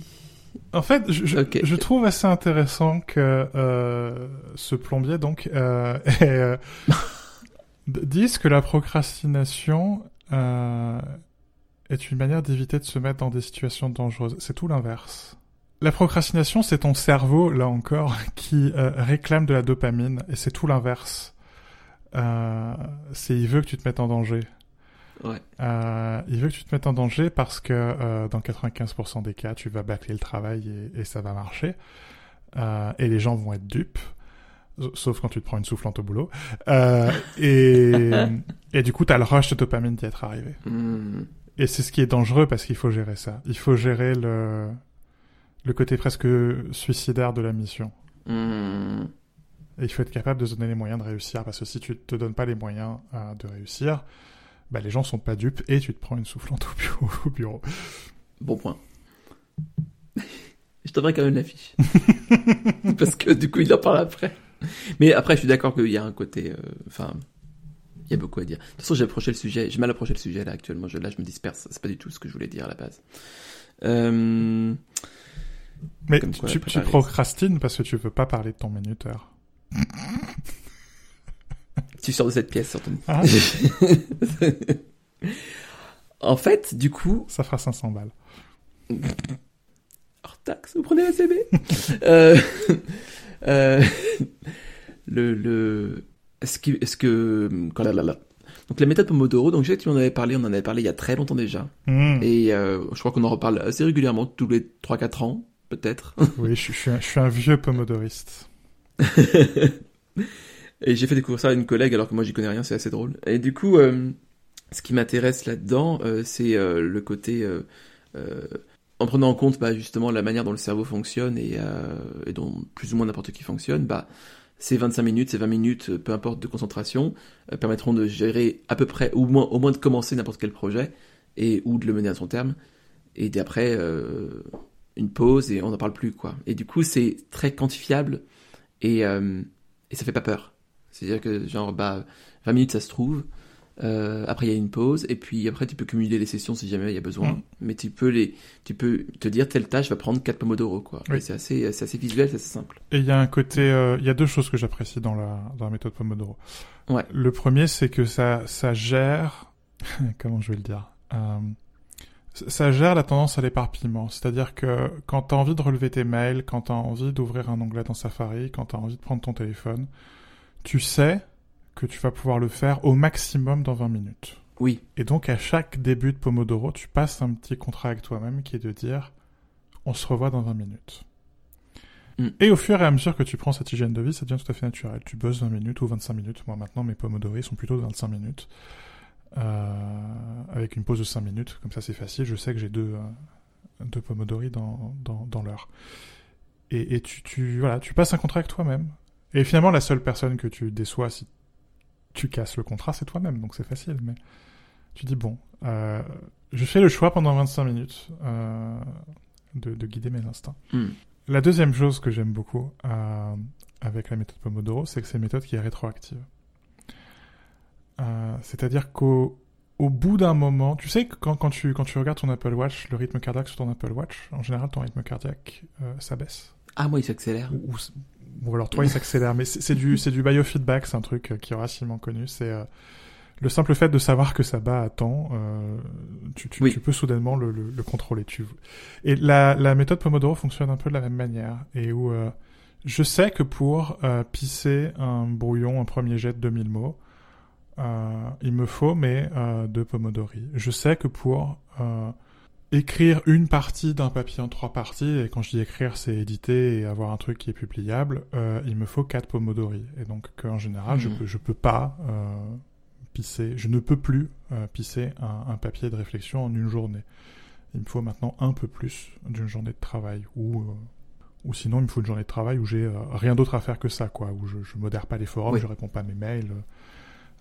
C: En fait, je, je, trouve assez intéressant que euh, ce plombier donc euh, [LAUGHS] ait, euh, d- dise que la procrastination euh, est une manière d'éviter de se mettre dans des situations dangereuses. C'est tout l'inverse. La procrastination, c'est ton cerveau, là encore, [LAUGHS] qui euh, réclame de la dopamine, et c'est tout l'inverse. Euh, c'est il veut que tu te mettes en danger.
B: Ouais.
C: Euh, il veut que tu te mettes en danger parce que euh, dans 95% des cas, tu vas bâcler le travail et, et ça va marcher. Euh, et les gens vont être dupes, sauf quand tu te prends une soufflante au boulot. Euh, et, [LAUGHS] et du coup, tu as le rush de dopamine d'y être arrivé. Et c'est ce qui est dangereux parce qu'il faut gérer ça. Il faut gérer le, le côté presque suicidaire de la mission.
B: Hmm.
C: Et il faut être capable de se donner les moyens de réussir parce que si tu te donnes pas les moyens euh, de réussir, bah, les gens sont pas dupes et tu te prends une soufflante au bureau. [LAUGHS] Au bureau.
B: Bon point. [LAUGHS] Je t'enverrai quand même l'affiche. Parce que du coup, il en parle après. Mais après, je suis d'accord qu'il y a un côté... euh, Enfin, il y a beaucoup à dire. De toute façon, j'ai approché le sujet. J'ai mal approché le sujet là actuellement. Je, là, je me disperse. C'est pas du tout ce que je voulais dire à la base. Euh...
C: Mais tu,
B: quoi,
C: tu
B: préparer.
C: procrastines parce que tu veux pas parler de ton minuteur. [LAUGHS]
B: Tu sors de cette pièce, surtout.
C: Ah. [LAUGHS]
B: en fait, du coup,
C: Ça fera 500 balles.
B: hors taxe, vous prenez la CB euh, euh, [LAUGHS] Le, le, est-ce que, est-ce que, quand là, là, là. Donc la méthode Pomodoro, donc je sais que tu en avais parlé, on en avait parlé il y a très longtemps déjà,
C: Hmm.
B: et euh, je crois qu'on en reparle assez régulièrement, tous les 3-4 ans, peut-être. [LAUGHS]
C: Oui, je, suis- je suis un, je suis un vieux pomodoriste. [LAUGHS]
B: Et j'ai fait découvrir ça à une collègue alors que moi j'y connais rien, c'est assez drôle. Et du coup, euh, ce qui m'intéresse là-dedans, euh, c'est le côté en prenant en compte bah, justement la manière dont le cerveau fonctionne et, euh, et dont plus ou moins n'importe qui fonctionne, bah ces 25 minutes, ces 20 minutes, euh, peu importe de concentration, euh, permettront de gérer à peu près, ou au moins, de commencer n'importe quel projet et ou de le mener à son terme. Et d'après, une pause et on n'en parle plus quoi. Et du coup, c'est très quantifiable et, et ça fait pas peur. C'est-à-dire que genre bah 20 minutes ça se trouve. Euh, après il y a une pause et puis après tu peux cumuler les sessions si jamais il y a besoin.
C: Mm.
B: Mais tu peux les, tu peux te dire telle tâche va prendre 4 pomodoro quoi.
C: Oui.
B: C'est assez, assez visuel, c'est assez simple.
C: Et il y a un côté, euh, il y a deux choses que j'apprécie dans la, dans la méthode Pomodoro.
B: Ouais.
C: Le premier, c'est que ça, ça gère, [LAUGHS] comment je vais le dire, euh, ça gère la tendance à l'éparpillement. C'est-à-dire que quand tu as envie de relever tes mails, quand tu as envie d'ouvrir un onglet dans Safari, quand tu as envie de prendre ton téléphone, tu sais que tu vas pouvoir le faire au maximum dans 20 minutes.
B: Oui.
C: Et donc, à chaque début de Pomodoro, tu passes un petit contrat avec toi-même qui est de dire on se revoit dans 20 minutes.
B: Mm.
C: Et au fur et à mesure que tu prends cette hygiène de vie, ça devient tout à fait naturel. Tu bosses 20 minutes ou 25 minutes. Moi, maintenant, mes Pomodori sont plutôt de 25 minutes. Euh, avec une pause de 5 minutes. Comme ça, c'est facile. Je sais que j'ai deux, euh, deux Pomodori dans, dans, dans l'heure. Et, et tu, tu, voilà, tu passes un contrat avec toi-même. Et finalement, la seule personne que tu déçois si tu casses le contrat, c'est toi-même. Donc, c'est facile. Mais tu dis bon, euh, je fais le choix pendant 25 minutes euh, de, de guider mes instincts.
B: Mm.
C: La deuxième chose que j'aime beaucoup euh, avec la méthode Pomodoro, c'est que c'est une méthode qui est rétroactive. C'est-à-dire qu'au au bout d'un moment, tu sais que quand, quand, tu, quand tu regardes ton Apple Watch, le rythme cardiaque sur ton Apple Watch, en général, ton rythme cardiaque euh, s'abaisse.
B: Ah moi il s'accélère.
C: Ou, ou, ou alors toi, il s'accélère. Mais c'est du, c'est du biofeedback, c'est un truc euh, qui est relativement connu. C'est euh, le simple fait de savoir que ça bat à temps, euh, tu, tu,
B: Oui.
C: tu peux soudainement le, le, le contrôler. Tu... Et la, la méthode Pomodoro fonctionne un peu de la même manière. Et où euh, je sais que pour euh, pisser un brouillon, un premier jet de 2000 mots, euh, il me faut mes euh, deux Pomodori. Je sais que pour euh, écrire une partie d'un papier en trois parties, et quand je dis écrire, c'est éditer et avoir un truc qui est publiable, euh, il me faut quatre Pomodori. Et donc qu'en général, je
B: Mhm.
C: peux, je peux pas euh, pisser, je ne peux plus euh, pisser un, un papier de réflexion en une journée. Il me faut maintenant un peu plus d'une journée de travail ou, ou sinon il me faut une journée de travail où j'ai rien d'autre à faire que ça, quoi, où je, je modère pas les forums,
B: Oui.
C: je réponds pas à mes mails.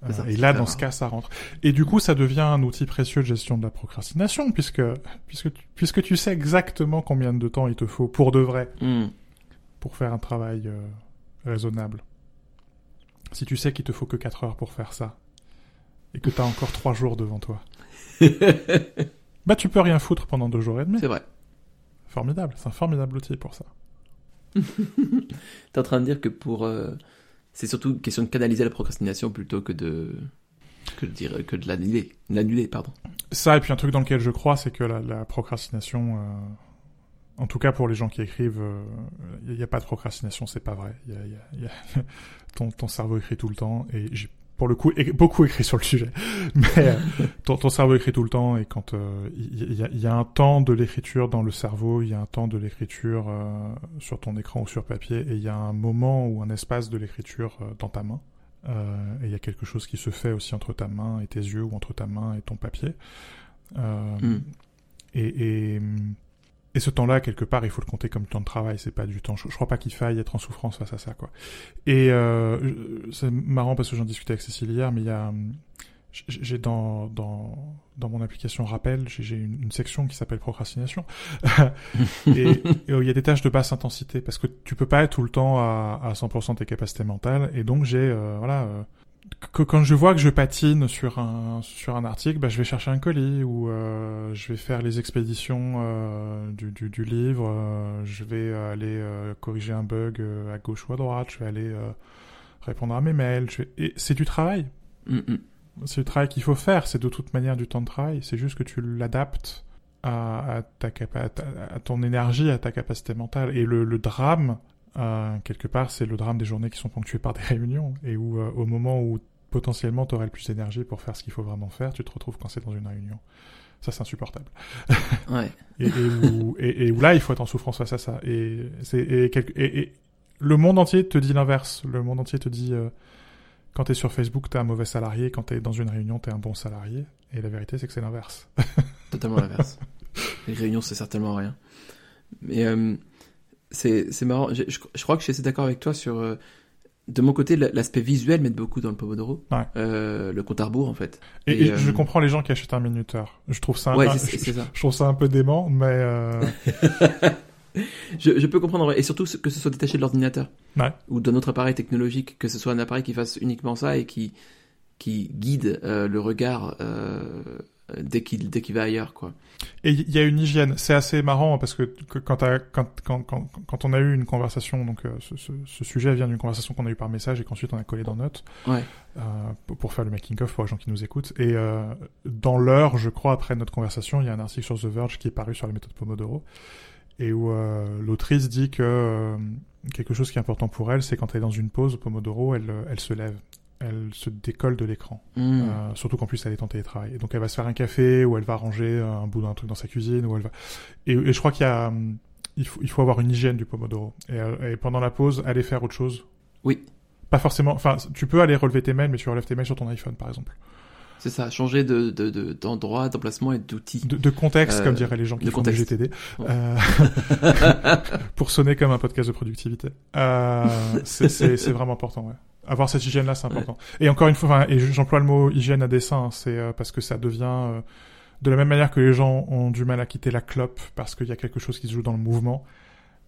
C: Euh,
B: ça,
C: et là, dans ce cas, ça rentre. Et du coup, ça devient un outil précieux de gestion de la procrastination, puisque puisque tu, puisque tu sais exactement combien de temps il te faut pour de vrai
B: Hmm.
C: pour faire un travail euh, raisonnable. Si tu sais qu'il te faut que 4 heures pour faire ça, et que t'as encore 3 jours devant toi, [LAUGHS] bah tu peux rien foutre pendant 2 jours et demi.
B: c'est vrai.
C: Formidable, c'est un formidable outil pour ça. [LAUGHS]
B: T'es en train de dire que pour. euh, c'est surtout question de canaliser la procrastination plutôt que de. que de, dire, que de l'annuler. L'annuler, pardon.
C: Ça, et puis un truc dans lequel je crois, c'est que la, procrastination, euh, en tout cas pour les gens qui écrivent, il n'y a, pas de procrastination, c'est pas vrai. Y a- y a- y a- [LAUGHS] ton, ton cerveau écrit tout le temps, et pour le coup beaucoup écrit sur le sujet. [LAUGHS] Mais euh, [LAUGHS] ton, ton cerveau écrit tout le temps, et quand euh, il y, a- y a un temps de l'écriture dans le cerveau, il y a un temps de l'écriture euh, sur ton écran ou sur papier, et il y a un moment ou un espace de l'écriture euh, dans ta main. Euh, et il y a quelque chose qui se fait aussi entre ta main et tes yeux, ou entre ta main et ton papier. Euh,
B: Hmm.
C: et, et, et ce temps-là, quelque part, il faut le compter comme temps de travail. C'est pas du temps. Je, je crois pas qu'il faille être en souffrance face à ça, quoi. Et euh, c'est marrant parce que j'en discutais avec Cécile hier, mais il y a, j'ai dans dans dans mon application rappel, j'ai une, section qui s'appelle procrastination, [LAUGHS] et, il y a des tâches de basse intensité parce que tu peux pas être tout le temps à, à 100% de tes capacités mentales. Et donc j'ai euh, voilà. Que quand je vois que je patine sur un sur un article, bah, je vais chercher un colis ou euh, je vais faire les expéditions euh, du, du, du livre. euh, je vais aller euh, corriger un bug euh, à gauche ou à droite. Je vais aller euh, répondre à mes mails. Je vais... Et c'est du travail. C'est du travail qu'il faut faire. C'est de toute manière du temps de travail. C'est juste que tu l'adaptes à, à ta capa- à, ta- à ton énergie, à ta capacité mentale. Et le, le drame, euh, quelque part, c'est le drame des journées qui sont ponctuées par des [LAUGHS] réunions et où, euh, au moment où potentiellement tu aurais le plus d'énergie pour faire ce qu'il faut vraiment faire, tu te retrouves coincé dans une réunion. Ça, c'est insupportable. [LAUGHS]
B: Ouais.
C: Et, et où, et, et où là, il faut être en souffrance face à ça. Et, c'est, et, quelque- et, et le monde entier te dit l'inverse. Le monde entier te dit, euh, quand t'es sur Facebook, t'es un mauvais salarié. Quand t'es dans une réunion, t'es un bon salarié. Et la vérité, c'est que c'est l'inverse. [LAUGHS]
B: Totalement l'inverse. Les réunions, c'est certainement rien. Mais euh, c'est c'est marrant. Je, je, je crois que je suis assez d'accord avec toi sur. euh, de mon côté, la- l'aspect visuel m'aide beaucoup dans le Pomodoro.
C: Ouais.
B: Euh, le compte à rebours, en fait.
C: Et,
B: Et,
C: et je
B: euh,
C: comprends les gens qui achètent un minuteur. Je trouve ça,
B: Ouais,
C: un- je,
B: c'est ça.
C: je trouve ça un peu dément, mais euh, [LAUGHS]
B: Je, je peux comprendre, et surtout que ce soit détaché de l'ordinateur.
C: Ouais.
B: Ou d'un autre appareil technologique, que ce soit un appareil qui fasse uniquement ça et qui, qui guide euh, le regard euh, dès qu'il dès qu'il va ailleurs, quoi.
C: Et il y a une hygiène. C'est assez marrant parce que, que quand, quand, quand, quand, quand on a eu une conversation, donc euh, ce, ce, ce sujet vient d'une conversation qu'on a eue par message et qu'ensuite on a collé dans Notes
B: Ouais.
C: euh, pour, faire le making-of pour les gens qui nous écoutent. Et euh, dans l'heure, je crois, après notre conversation, il y a un article sur The Verge qui est paru sur la méthode Pomodoro et où euh, l'autrice dit que euh, quelque chose qui est important pour elle, c'est quand elle est dans une pause Pomodoro, elle, elle se lève. Elle se décolle de l'écran.
B: Hmm.
C: Euh, surtout qu'en plus elle est en télétravail. Et donc elle va se faire un café ou elle va ranger un bout d'un truc dans sa cuisine ou elle va. Et, et je crois qu'il y a, hum, il faut, il faut avoir une hygiène du pomodoro. Et, euh, et pendant la pause, aller faire autre chose.
B: Oui.
C: Pas forcément. Enfin, tu peux aller relever tes mails, mais tu relèves tes mails sur ton iPhone, par exemple.
B: C'est ça, changer de de- de- d'endroit, d'emplacement et d'outil.
C: De, de contexte,
B: Euh,
C: comme diraient les gens qui
B: de
C: font du
B: contexte.
C: GTD,
B: Ouais.
C: euh, [LAUGHS] pour sonner comme un podcast de productivité. Euh, c'est- c'est c'est vraiment important, ouais. Avoir cette hygiène-là, c'est important. Et encore une fois, et j'emploie le mot hygiène à dessein, hein, c'est euh, parce que ça devient euh, de la même manière que les gens ont du mal à quitter la clope parce qu'il y a quelque chose qui se joue dans le mouvement.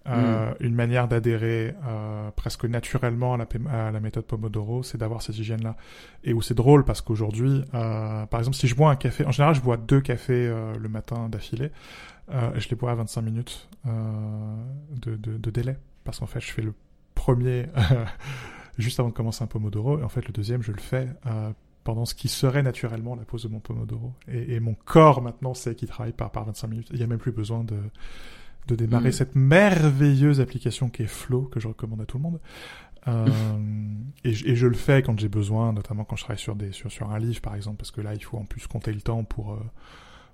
C: Euh, Une manière d'adhérer euh, presque naturellement à la, à la méthode Pomodoro, c'est d'avoir cette hygiène-là. Et où c'est drôle parce qu'aujourd'hui, euh, par exemple, si je bois un café, en général, je bois deux cafés euh, le matin d'affilée, euh, je les bois à 25 minutes euh, de, de, de délai. Parce qu'en fait, je fais le premier [LAUGHS] juste avant de commencer un Pomodoro, et en fait, le deuxième, je le fais euh, pendant ce qui serait naturellement la pause de mon Pomodoro. Et, et mon corps, maintenant, sait qu'il travaille par, par 25 minutes. Il n'y a même plus besoin de, de démarrer
B: Mhm.
C: cette merveilleuse application qui est Flow, que je recommande à tout le monde. Euh, et, je- et je le fais quand j'ai besoin, notamment quand je travaille sur, des, sur, sur un livre, par exemple, parce que là, il faut en plus compter le temps pour, euh,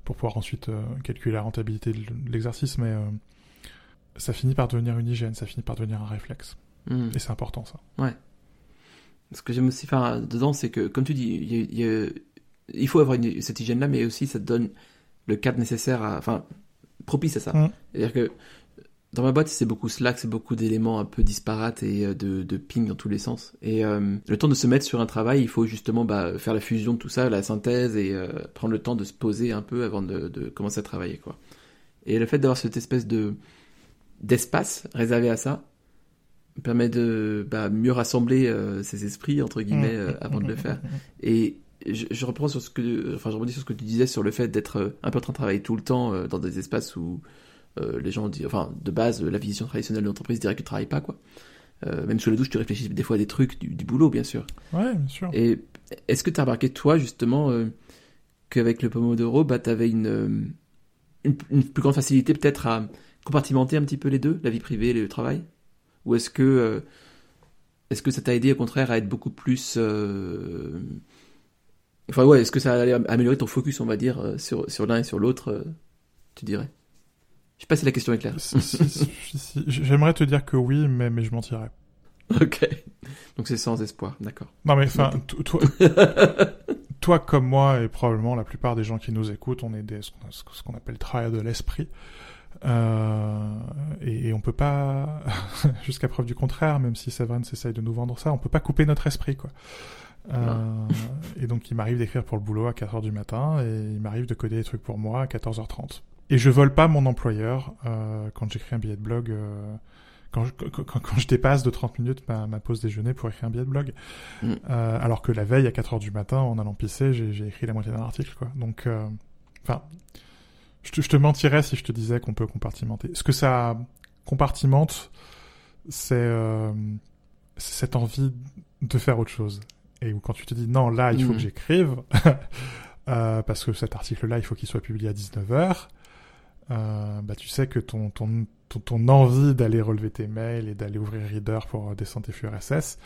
C: pour pouvoir ensuite calculer la rentabilité de l'exercice, mais ça finit par devenir une hygiène, ça finit par devenir un réflexe.
B: Hmm.
C: Et c'est important, ça.
B: Ce que j'aime aussi faire dedans, c'est que, comme tu dis, il, y a- il y a- il faut avoir une- cette hygiène-là, mais aussi ça te donne le cadre nécessaire à, enfin, propice à ça.
C: Mm.
B: C'est-à-dire que dans ma boîte, c'est beaucoup Slack, c'est beaucoup d'éléments un peu disparates et euh, de, de ping dans tous les sens. Et euh, le temps de se mettre sur un travail, il faut justement bah, faire la fusion de tout ça, la synthèse et euh, prendre le temps de se poser un peu avant de, de commencer à travailler, quoi. Et le fait d'avoir cette espèce de d'espace réservé à ça permet de bah, mieux rassembler euh, ses esprits entre guillemets euh, avant de le faire. [LAUGHS] Et je, je reprends sur ce que, enfin, je rebondis sur ce que tu disais sur le fait d'être euh, un peu en train de travailler tout le temps euh, dans des espaces où les gens disent, enfin, de base, la vision traditionnelle de l'entreprise dirait que tu travailles pas, quoi. Même sous la douche, tu réfléchis des fois à des trucs, du, du boulot, bien sûr.
C: Ouais, bien sûr.
B: Et est-ce que tu as remarqué, toi, justement, qu'avec le Pomodoro, bah, tu avais une, une, une plus grande facilité peut-être à compartimenter un petit peu les deux, la vie privée et le travail? Ou est-ce que, euh, est-ce que ça t'a aidé, au contraire, à être beaucoup plus... euh, Enfin, ouais, est-ce que ça allait améliorer ton focus, on va dire, euh, sur, sur l'un et sur l'autre, tu dirais? Je sais pas si la question est claire.
C: Si, si, si, si. J'aimerais te dire que oui, mais, mais je mentirais.
B: ok. Donc c'est sans espoir, d'accord.
C: Non, mais enfin, to- toi, [LAUGHS] toi comme moi, et probablement la plupart des gens qui nous écoutent, on est des, ce qu'on- ce qu'on appelle travailleurs de l'esprit. Euh, et, et on peut pas, [LAUGHS] jusqu'à preuve du contraire, même si Severance essaye de nous vendre ça, on peut pas couper notre esprit, quoi. Euh, et donc il m'arrive d'écrire pour le boulot à 4h du matin, et il m'arrive de coder des trucs pour moi à 14h30. Et je vole pas mon employeur euh, quand j'écris un billet de blog, euh, quand, je, quand, quand- je dépasse de 30 minutes ma, ma pause déjeuner pour écrire un billet de blog.
B: Mm.
C: Euh, alors que la veille à 4h du matin, en allant pisser, j'ai j'ai écrit la moitié d'un article, quoi. Donc, euh, enfin, je, te, je te mentirais si je te disais qu'on peut compartimenter. Ce que ça compartimente, c'est euh, cette envie de faire autre chose. Et quand tu te dis non, là, il faut
B: Mm.
C: que j'écrive, [LAUGHS] euh, parce que cet article-là, il faut qu'il soit publié à 19h, euh, bah, tu sais que ton, ton, ton, ton envie d'aller relever tes mails et d'aller ouvrir Reader pour euh, descendre tes flux RSS,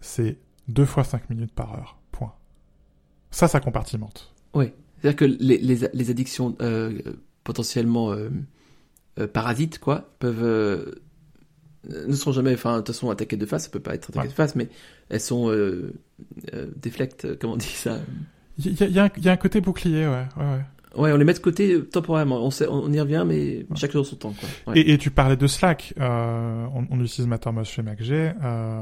C: c'est deux fois 5 minutes par heure. Point. Ça, ça compartimente.
B: Oui. C'est-à-dire que les, les, les addictions euh, potentiellement euh, euh, parasites, quoi, peuvent ne seront jamais, enfin, de toute façon, attaquées de face. Ça peut pas être attaqué
C: Ouais.
B: de face, mais elles sont euh, déflectes, comment on dit ça?
C: Il y, y y a un côté bouclier, ouais. ouais, ouais.
B: Ouais, on les met de côté temporairement. On, sait, on y revient, mais chaque jour son temps, quoi. Ouais.
C: Et, et tu parlais de Slack. Euh, on, on utilise Mattermost chez MacG. Euh,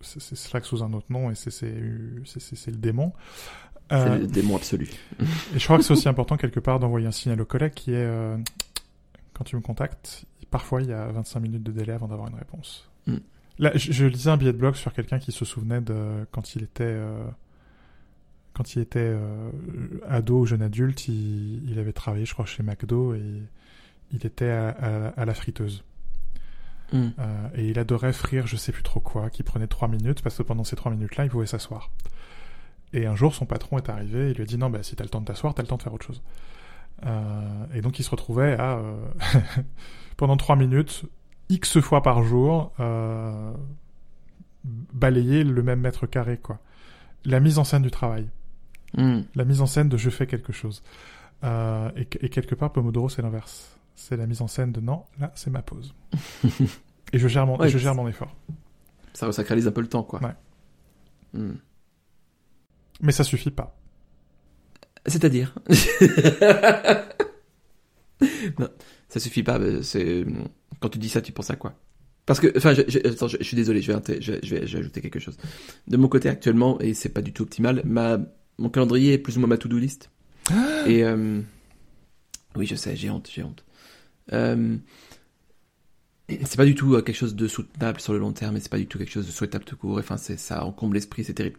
C: c'est Slack sous un autre nom et c'est le démon.
B: C'est
C: Euh,
B: le démon absolu. [LAUGHS]
C: et je crois que c'est aussi important quelque part d'envoyer un signal au collègue qui est euh, quand tu me contactes, parfois il y a 25 minutes de délai avant d'avoir une réponse.
B: Mm.
C: Là, je, je lisais un billet de blog sur quelqu'un qui se souvenait de quand il était euh, quand il était euh, ado ou jeune adulte, il, il avait travaillé, je crois, chez McDo et il était à, à- à la friteuse.
B: Hmm.
C: Euh, et il adorait frire je sais plus trop quoi, qui prenait trois minutes, parce que pendant ces trois minutes-là, il pouvait s'asseoir. Et un jour, son patron est arrivé, il lui a dit non, bah, si t'as le temps de t'asseoir, t'as le temps de faire autre chose. Euh, et donc, il se retrouvait à, euh, [LAUGHS] pendant trois minutes, X fois par jour, euh, balayer le même mètre carré, quoi. La mise en scène du travail.
B: Hmm.
C: La mise en scène de je fais quelque chose. Et, et quelque part, Pomodoro, c'est l'inverse. C'est la mise en scène de non, là, c'est ma pause. [LAUGHS] et je gère mon, et
B: Ouais,
C: je gère mon effort.
B: Ça resacralise un peu le temps, quoi.
C: Ouais.
B: Hmm.
C: Mais ça suffit pas.
B: C'est-à-dire [LAUGHS] Non, ça suffit pas. mais C'est quand tu dis ça, tu penses à quoi? Parce que, enfin, je, je- attends, je, je suis désolé, je vais, inté- je, vais- je vais, je vais ajouter quelque chose. De mon côté actuellement, et c'est pas du tout optimal, ma mon calendrier est plus ou moins ma to-do list. et euh, oui, je sais, j'ai honte, j'ai honte. Euh, c'est pas du tout euh, quelque chose de soutenable sur le long terme, et c'est pas du tout quelque chose de souhaitable tout court. Enfin, c'est ça encombre l'esprit, c'est terrible.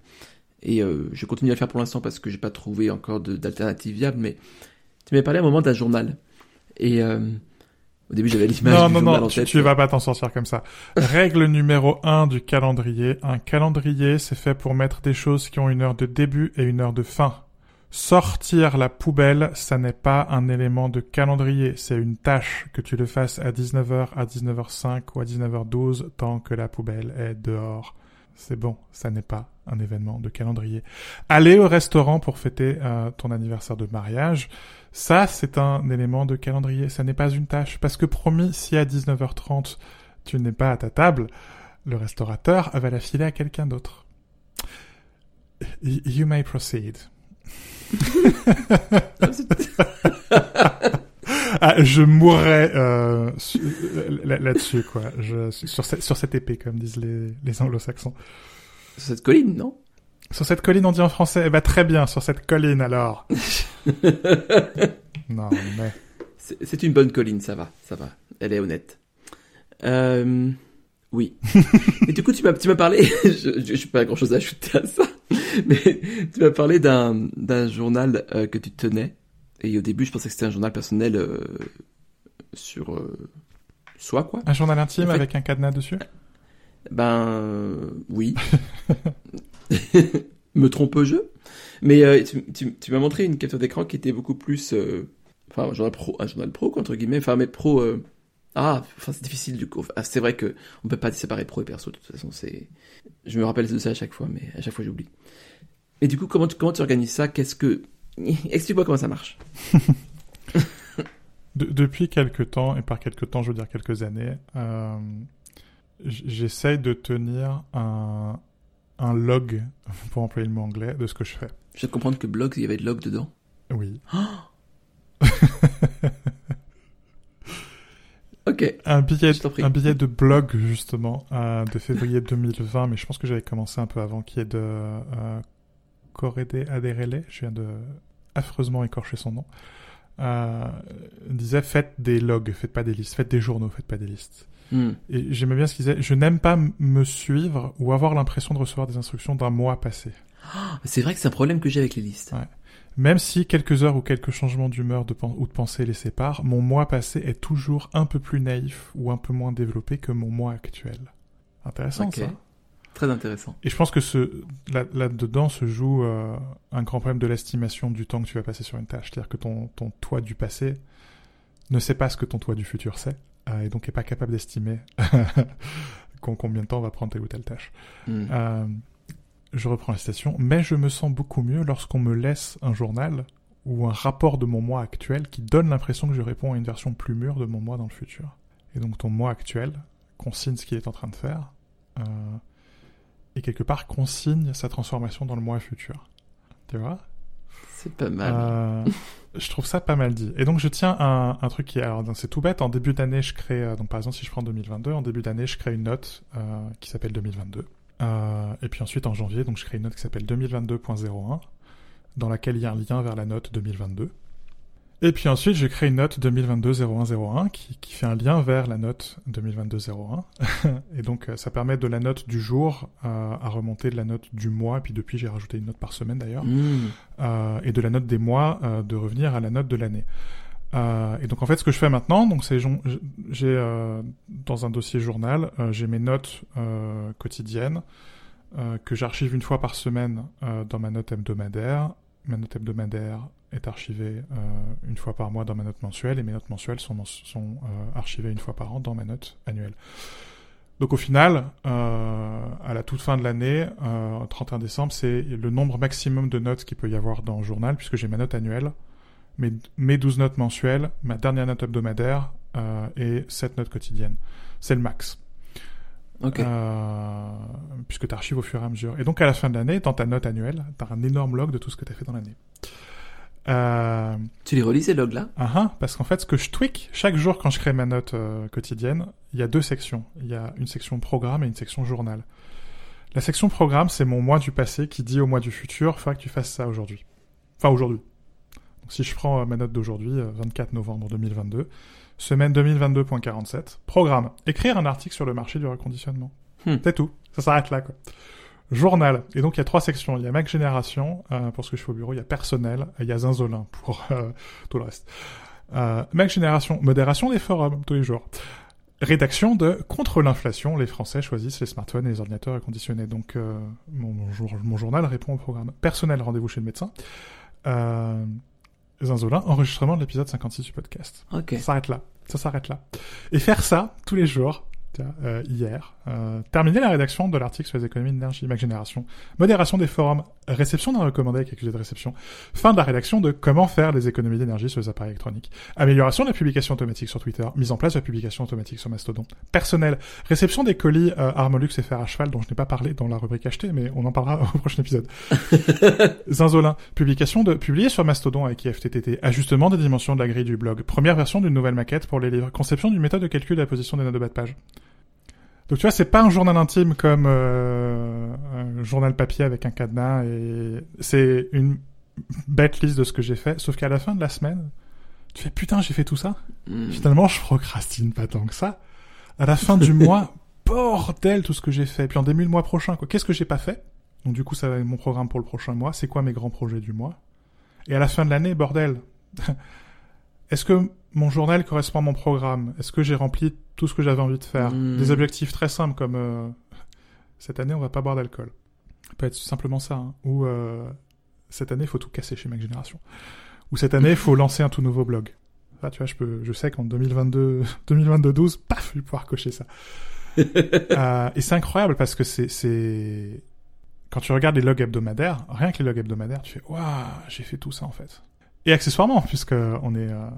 B: Et euh, je continue à le faire pour l'instant parce que j'ai pas trouvé encore d'alternative viable. Mais tu m'avais parlé à un moment d'un journal. Et euh, au début, j'avais l'image
C: Non,
B: du
C: non,
B: journal
C: non,
B: en
C: tu,
B: tête.
C: tu vas pas t'en sortir comme ça. Règle numéro un du calendrier. Un calendrier, c'est fait pour mettre des choses qui ont une heure de début et une heure de fin. Sortir la poubelle, ça n'est pas un élément de calendrier, c'est une tâche que tu le fasses à 19h, à 19h05 ou à 19h12 tant que la poubelle est dehors. C'est bon, ça n'est pas un événement de calendrier. Aller au restaurant pour fêter euh, ton anniversaire de mariage, ça c'est un élément de calendrier, ça n'est pas une tâche. Parce que promis, si à 19h30 tu n'es pas à ta table, le restaurateur va la filer à quelqu'un d'autre. You may proceed. [LAUGHS] [LAUGHS] [LAUGHS] [LAUGHS] ah, je mourrais euh, là- là-dessus, quoi. Je, sur, cette, sur cette épée, comme disent les, les anglo-saxons.
B: Sur cette colline, non?
C: Sur cette colline, on dit en français. Eh ben, très bien, sur cette colline, alors. [LAUGHS] non, mais...
B: C'est c'est une bonne colline, ça va, ça va. Elle est honnête. Euh, oui. [LAUGHS] Et du coup, tu m'as, tu m'as parlé, je, je, je pas grand chose à ajouter à ça, mais tu m'as parlé d'un, d'un journal euh, que tu tenais. Et au début, je pensais que c'était un journal personnel euh, sur euh, soi, quoi.
C: Un journal intime
B: En fait-
C: avec un cadenas dessus?
B: Ben euh, oui. [LAUGHS] Me trompe-je Mais euh, tu, tu, tu m'as montré une capture d'écran qui était beaucoup plus, enfin un journal pro, un journal pro entre guillemets, enfin mais pro. ah, enfin c'est difficile du coup. Ah, c'est vrai que on peut pas séparer pro et perso de toute façon. C'est, je me rappelle de ça à chaque fois, mais à chaque fois j'oublie. Et du coup, comment tu, comment tu organises ça? Qu'est-ce que [LAUGHS] Explique-moi comment ça marche. [LAUGHS]
C: De- depuis quelques temps, et par quelques temps, je veux dire quelques années, euh, j'essaye de tenir un, un log, [LAUGHS] pour employer le mot anglais, de ce que je fais.
B: Je viens de comprendre que blog, il y avait de log dedans.
C: Oui. [GASPS]
B: Ok.
C: Un billet,
B: Je t'en prie.
C: un billet de blog, justement, euh, de février 2020, mais je pense que j'avais commencé un peu avant, qui est de euh, Correde Aderele, je viens de affreusement écorcher son nom, euh, disait faites des logs, faites pas des listes, faites des journaux, faites pas des listes.
B: Hmm.
C: Et j'aimais bien ce qu'il disait, je n'aime pas me suivre ou avoir l'impression de recevoir des instructions d'un mois passé.
B: C'est vrai que c'est un problème que j'ai avec les listes.
C: Même si quelques heures ou quelques changements d'humeur ou de pensée les séparent, mon mois passé est toujours un peu plus naïf ou un peu moins développé que mon mois actuel. Intéressant ça.
B: Très intéressant.
C: Et je pense que ce, là, là-dedans se joue euh, un grand problème de l'estimation du temps que tu vas passer sur une tâche. C'est-à-dire que ton, ton toi du passé ne sait pas ce que ton toi du futur sait, euh, et donc est pas capable d'estimer [LAUGHS] combien de temps va prendre telle ou telle tâche.
B: Hmm.
C: Euh, je reprends la citation, mais je me sens beaucoup mieux lorsqu'on me laisse un journal ou un rapport de mon moi actuel qui donne l'impression que je réponds à une version plus mûre de mon moi dans le futur. Et donc ton moi actuel consigne ce qu'il est en train de faire euh, et quelque part consigne sa transformation dans le moi futur. Tu vois?
B: C'est pas mal.
C: euh, [LAUGHS] je trouve ça pas mal dit. Et donc je tiens un, un truc qui est, alors c'est tout bête. En début d'année, je crée, euh, donc par exemple si je prends 2022, en début d'année, je crée une note euh, qui s'appelle 2022. Euh, et puis ensuite en janvier, donc je crée une note qui s'appelle 2022.01, dans laquelle il y a un lien vers la note 2022. Et puis ensuite, je crée une note 2022-0101 qui, qui fait un lien vers la note 2022-01. [LAUGHS] et donc, euh, ça permet de la note du jour euh, à remonter de la note du mois. Et puis depuis, j'ai rajouté une note par semaine d'ailleurs
B: Hmm.
C: euh, et de la note des mois euh, de revenir à la note de l'année. Euh, et donc en fait, ce que je fais maintenant, donc c'est j'ai euh, dans un dossier journal, j'ai mes notes euh, quotidiennes euh, que j'archive une fois par semaine euh, dans ma note hebdomadaire. Ma note hebdomadaire est archivée euh, une fois par mois dans ma note mensuelle et mes notes mensuelles sont, sont euh, archivées une fois par an dans ma note annuelle. Donc au final, euh, à la toute fin de l'année, euh, 31 décembre, c'est le nombre maximum de notes qu'il peut y avoir dans le journal, puisque j'ai ma note annuelle, mes, mes 12 notes mensuelles, ma dernière note hebdomadaire euh, et 7 notes quotidiennes. C'est le max.
B: Ok.
C: Euh, puisque tu archives au fur et à mesure. Et donc à la fin de l'année, dans ta note annuelle, tu as un énorme log de tout ce que tu as fait dans l'année. Euh,
B: Tu les relis ces logs là
C: ah ah, parce qu'en fait, ce que je tweak, chaque jour quand je crée ma note euh, quotidienne, il y a deux sections. Il y a une section programme et une section journal. La section programme, c'est mon mois du passé qui dit au mois du futur, il faudra que tu fasses ça aujourd'hui. Enfin, aujourd'hui. Donc si je prends euh, ma note d'aujourd'hui, euh, 24 novembre 2022, semaine 2022.47, programme, écrire un article sur le marché du reconditionnement.
B: Hmm.
C: C'est tout. Ça s'arrête là, quoi. Journal. Et donc, il y a trois sections. Il y a Mac Génération, euh, pour ce que je fais au bureau. Il y a Personnel. Et il y a Zinzolin pour euh, tout le reste. Euh, Mac Génération. Modération des forums, tous les jours. Rédaction de Contre l'inflation, les Français choisissent les smartphones et les ordinateurs reconditionnés. Donc, euh, mon, mon jour- mon journal répond au programme. Personnel, rendez-vous chez le médecin. Euh, Zinzolin, enregistrement de l'épisode 56 du podcast.
B: Ok.
C: Ça s'arrête là. Ça s'arrête là. Et faire ça tous les jours, euh, hier. Euh, terminer la rédaction de l'article sur les économies d'énergie, Mac Génération. Modération des forums. Réception d'un recommandé avec accusé de réception. Fin de la rédaction de comment faire les économies d'énergie sur les appareils électroniques. Amélioration de la publication automatique sur Twitter. Mise en place de la publication automatique sur Mastodon. Personnel. Réception des colis euh, Armolux et fer à cheval dont je n'ai pas parlé dans la rubrique acheté, mais on en parlera [LAUGHS] au prochain épisode. [LAUGHS] Zinzolin. Publication de, publié sur Mastodon avec IFTTT. Ajustement des dimensions de la grille du blog. Première version d'une nouvelle maquette pour les livres. Conception d'une méthode de calcul de la position des notes de bas de page. Donc tu vois, c'est pas un journal intime comme euh, un journal papier avec un cadenas et c'est une bête liste de ce que j'ai fait. Sauf qu'à la fin de la semaine, tu fais putain, j'ai fait tout ça.
B: Hmm.
C: Finalement, je procrastine pas tant que ça. À la fin du [LAUGHS] mois, bordel tout ce que j'ai fait. Puis en début le mois prochain, quoi. Qu'est-ce que j'ai pas fait? Donc du coup, ça va être mon programme pour le prochain mois. C'est quoi mes grands projets du mois? Et à la fin de l'année, bordel. [LAUGHS] Est-ce que mon journal correspond à mon programme Est-ce que j'ai rempli tout ce que j'avais envie de faire
B: Hmm.
C: Des objectifs très simples comme euh, cette année, on va pas boire d'alcool. Ça peut être simplement ça. Hein. Ou euh, cette année, il faut tout casser chez Mac Génération. Ou cette année, il faut lancer un tout nouveau blog. Là, tu vois, je peux, je sais qu'en 2022, 2022 12, paf, je vais pouvoir cocher ça. [LAUGHS] Euh, et c'est incroyable parce que c'est, c'est, quand tu regardes les logs hebdomadaires, rien que les logs hebdomadaires, tu fais, waouh, j'ai fait tout ça en fait. Et accessoirement, puisque on est euh,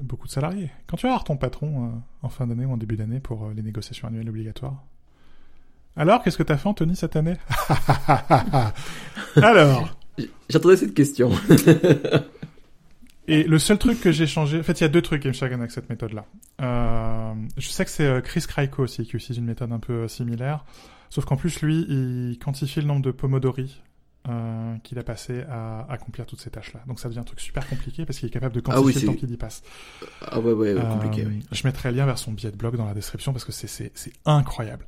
C: beaucoup de salariés. Quand tu vas voir ton patron euh, en fin d'année ou en début d'année pour euh, les négociations annuelles obligatoires. Alors, qu'est-ce que t'as fait, Anthony, cette année? [LAUGHS] Alors,
B: J'attendais cette question.
C: Et le seul truc que j'ai changé, en fait, il y a deux trucs qui me chagrinent avec cette méthode-là. Euh, je sais que c'est euh, Chris Kraiko aussi qui utilise une méthode un peu similaire, sauf qu'en plus lui, il quantifie le nombre de pomodori euh, qu'il a passé à accomplir toutes ces tâches-là. Donc ça devient un truc super compliqué parce qu'il est capable de quantifier
B: oui,
C: le temps qu'il y passe.
B: ah ouais, ouais, ouais,
C: Euh,
B: compliqué, oui.
C: Je mettrai le lien vers son billet de blog dans la description parce que c'est incroyable.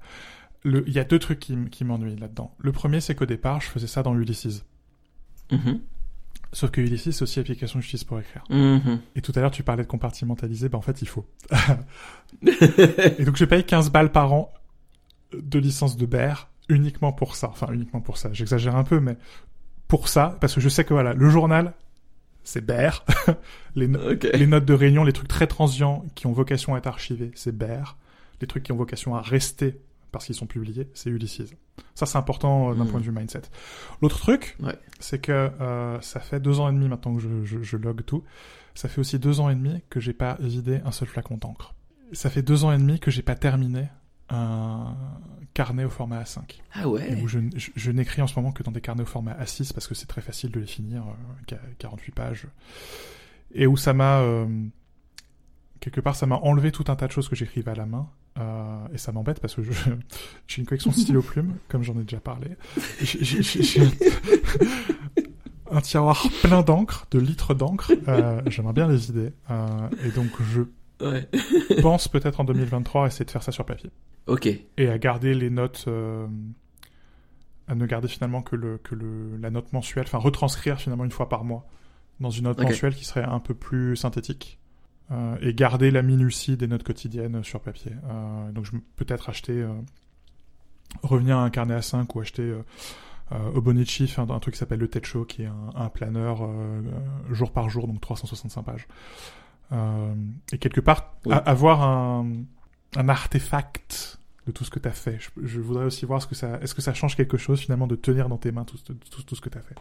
C: Le- Il y a deux trucs qui, m'ennuient là-dedans. Le premier, c'est qu'au départ, je faisais ça dans Ulysses.
B: Mhm.
C: Sauf que Ulysses, c'est aussi l'application que j'utilise pour écrire.
B: Mhm.
C: Et tout à l'heure, tu parlais de compartimentaliser, ben en fait, il faut. [LAUGHS] Et donc, je paye 15 balles par an de licence de Bear uniquement pour ça. Enfin, uniquement pour ça. J'exagère un peu, mais pour ça, parce que je sais que voilà, le journal, c'est Bear. [LAUGHS] les, no-
B: ok.
C: les notes de réunion, les trucs très transients qui ont vocation à être archivés, c'est Bear. Les trucs qui ont vocation à rester parce qu'ils sont publiés, c'est Ulysses. Ça, c'est important euh, d'un
B: Mm.
C: point de vue mindset. L'autre truc,
B: Ouais.
C: c'est que euh, ça fait deux ans et demi maintenant que je, je, je log tout. Ça fait aussi deux ans et demi que j'ai pas vidé un seul flacon d'encre. Ça fait deux ans et demi que j'ai pas terminé un carnet au format A5.
B: Ah
C: Et
B: ouais.
C: où je, je, je n'écris en ce moment que dans des carnets au format A6 parce que c'est très facile de les finir, euh, qu- 48 pages. Et où ça m'a... euh, quelque part, ça m'a enlevé tout un tas de choses que j'écrivais à la main. euh, et ça m'embête parce que [LAUGHS] j'ai une collection de stylo plumes, comme j'en ai déjà parlé. J'ai- un tiroir plein d'encre, de litres d'encre. Euh, J'aimerais bien les vider. Euh, et donc, je
B: Ouais.
C: pense [LAUGHS] peut-être en 2023 essayer de faire ça sur papier
B: Ok.
C: et à garder les notes euh, à ne garder finalement que le que le la note mensuelle enfin retranscrire finalement une fois par mois dans une note mensuelle qui serait un peu plus synthétique euh, et garder la minutie des notes quotidiennes sur papier Euh, donc je peut-être acheter euh, revenir à un carnet à 5 ou acheter euh, euh, au Bonichi enfin, un truc qui s'appelle le TED Show qui est un, un planeur euh, euh, jour par jour donc 365 pages Euh, et quelque part
B: Oui.
C: avoir un un artefact de tout ce que tu as fait. Je, je voudrais aussi voir ce que ça, est-ce que ça change quelque chose finalement de tenir dans tes mains tout, tout, tout, ce que tu as fait.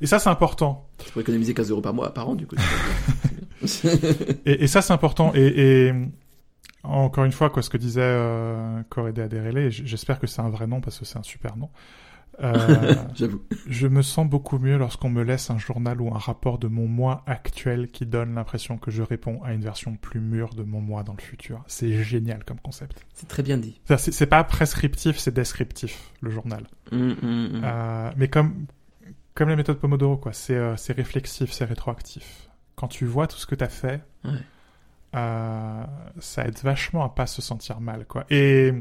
C: Et ça c'est important.
B: Tu pourrais économiser 15 euros par mois, par an, du coup. [LAUGHS] [LAUGHS]
C: Et, et ça c'est important. Et, et encore une fois, quoi, ce que disait euh, Correde Aderele, j'espère que c'est un vrai nom parce que c'est un super nom. Euh, [LAUGHS]
B: J'avoue.
C: je me sens beaucoup mieux lorsqu'on me laisse un journal ou un rapport de mon moi actuel qui donne l'impression que je réponds à une version plus mûre de mon moi dans le futur. C'est génial comme concept.
B: C'est très bien dit.
C: C'est pas prescriptif, c'est descriptif, le journal.
B: Hum, hum, hum.
C: Euh, mais comme, comme la méthode Pomodoro, quoi. C'est euh, réflexif, c'est rétroactif. Quand tu vois tout ce que t'as fait,
B: Ouais.
C: euh, ça aide vachement à pas se sentir mal, quoi. Et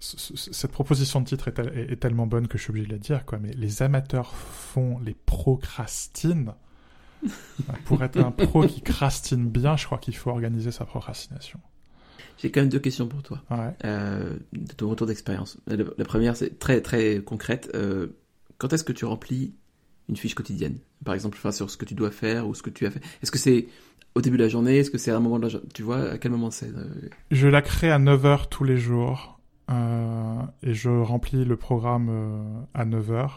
C: cette proposition de titre est, tel- est- est tellement bonne que je suis obligé de la dire, quoi. Mais les amateurs font, les procrastinent. Pour être un pro qui crastine bien, je crois qu'il faut organiser sa procrastination.
B: J'ai quand même deux questions pour toi.
C: Ouais.
B: Euh, de ton retour d'expérience. La, la première, c'est très très concrète. Euh, quand est-ce que tu remplis une fiche quotidienne? Par exemple, enfin, sur ce que tu dois faire ou ce que tu as fait. Est-ce que c'est au début de la journée? Est-ce que c'est à un moment de la journée Tu vois, à quel moment c'est euh?
C: Je la crée à 9h tous les jours. Euh, et je remplis le programme euh, à 9h.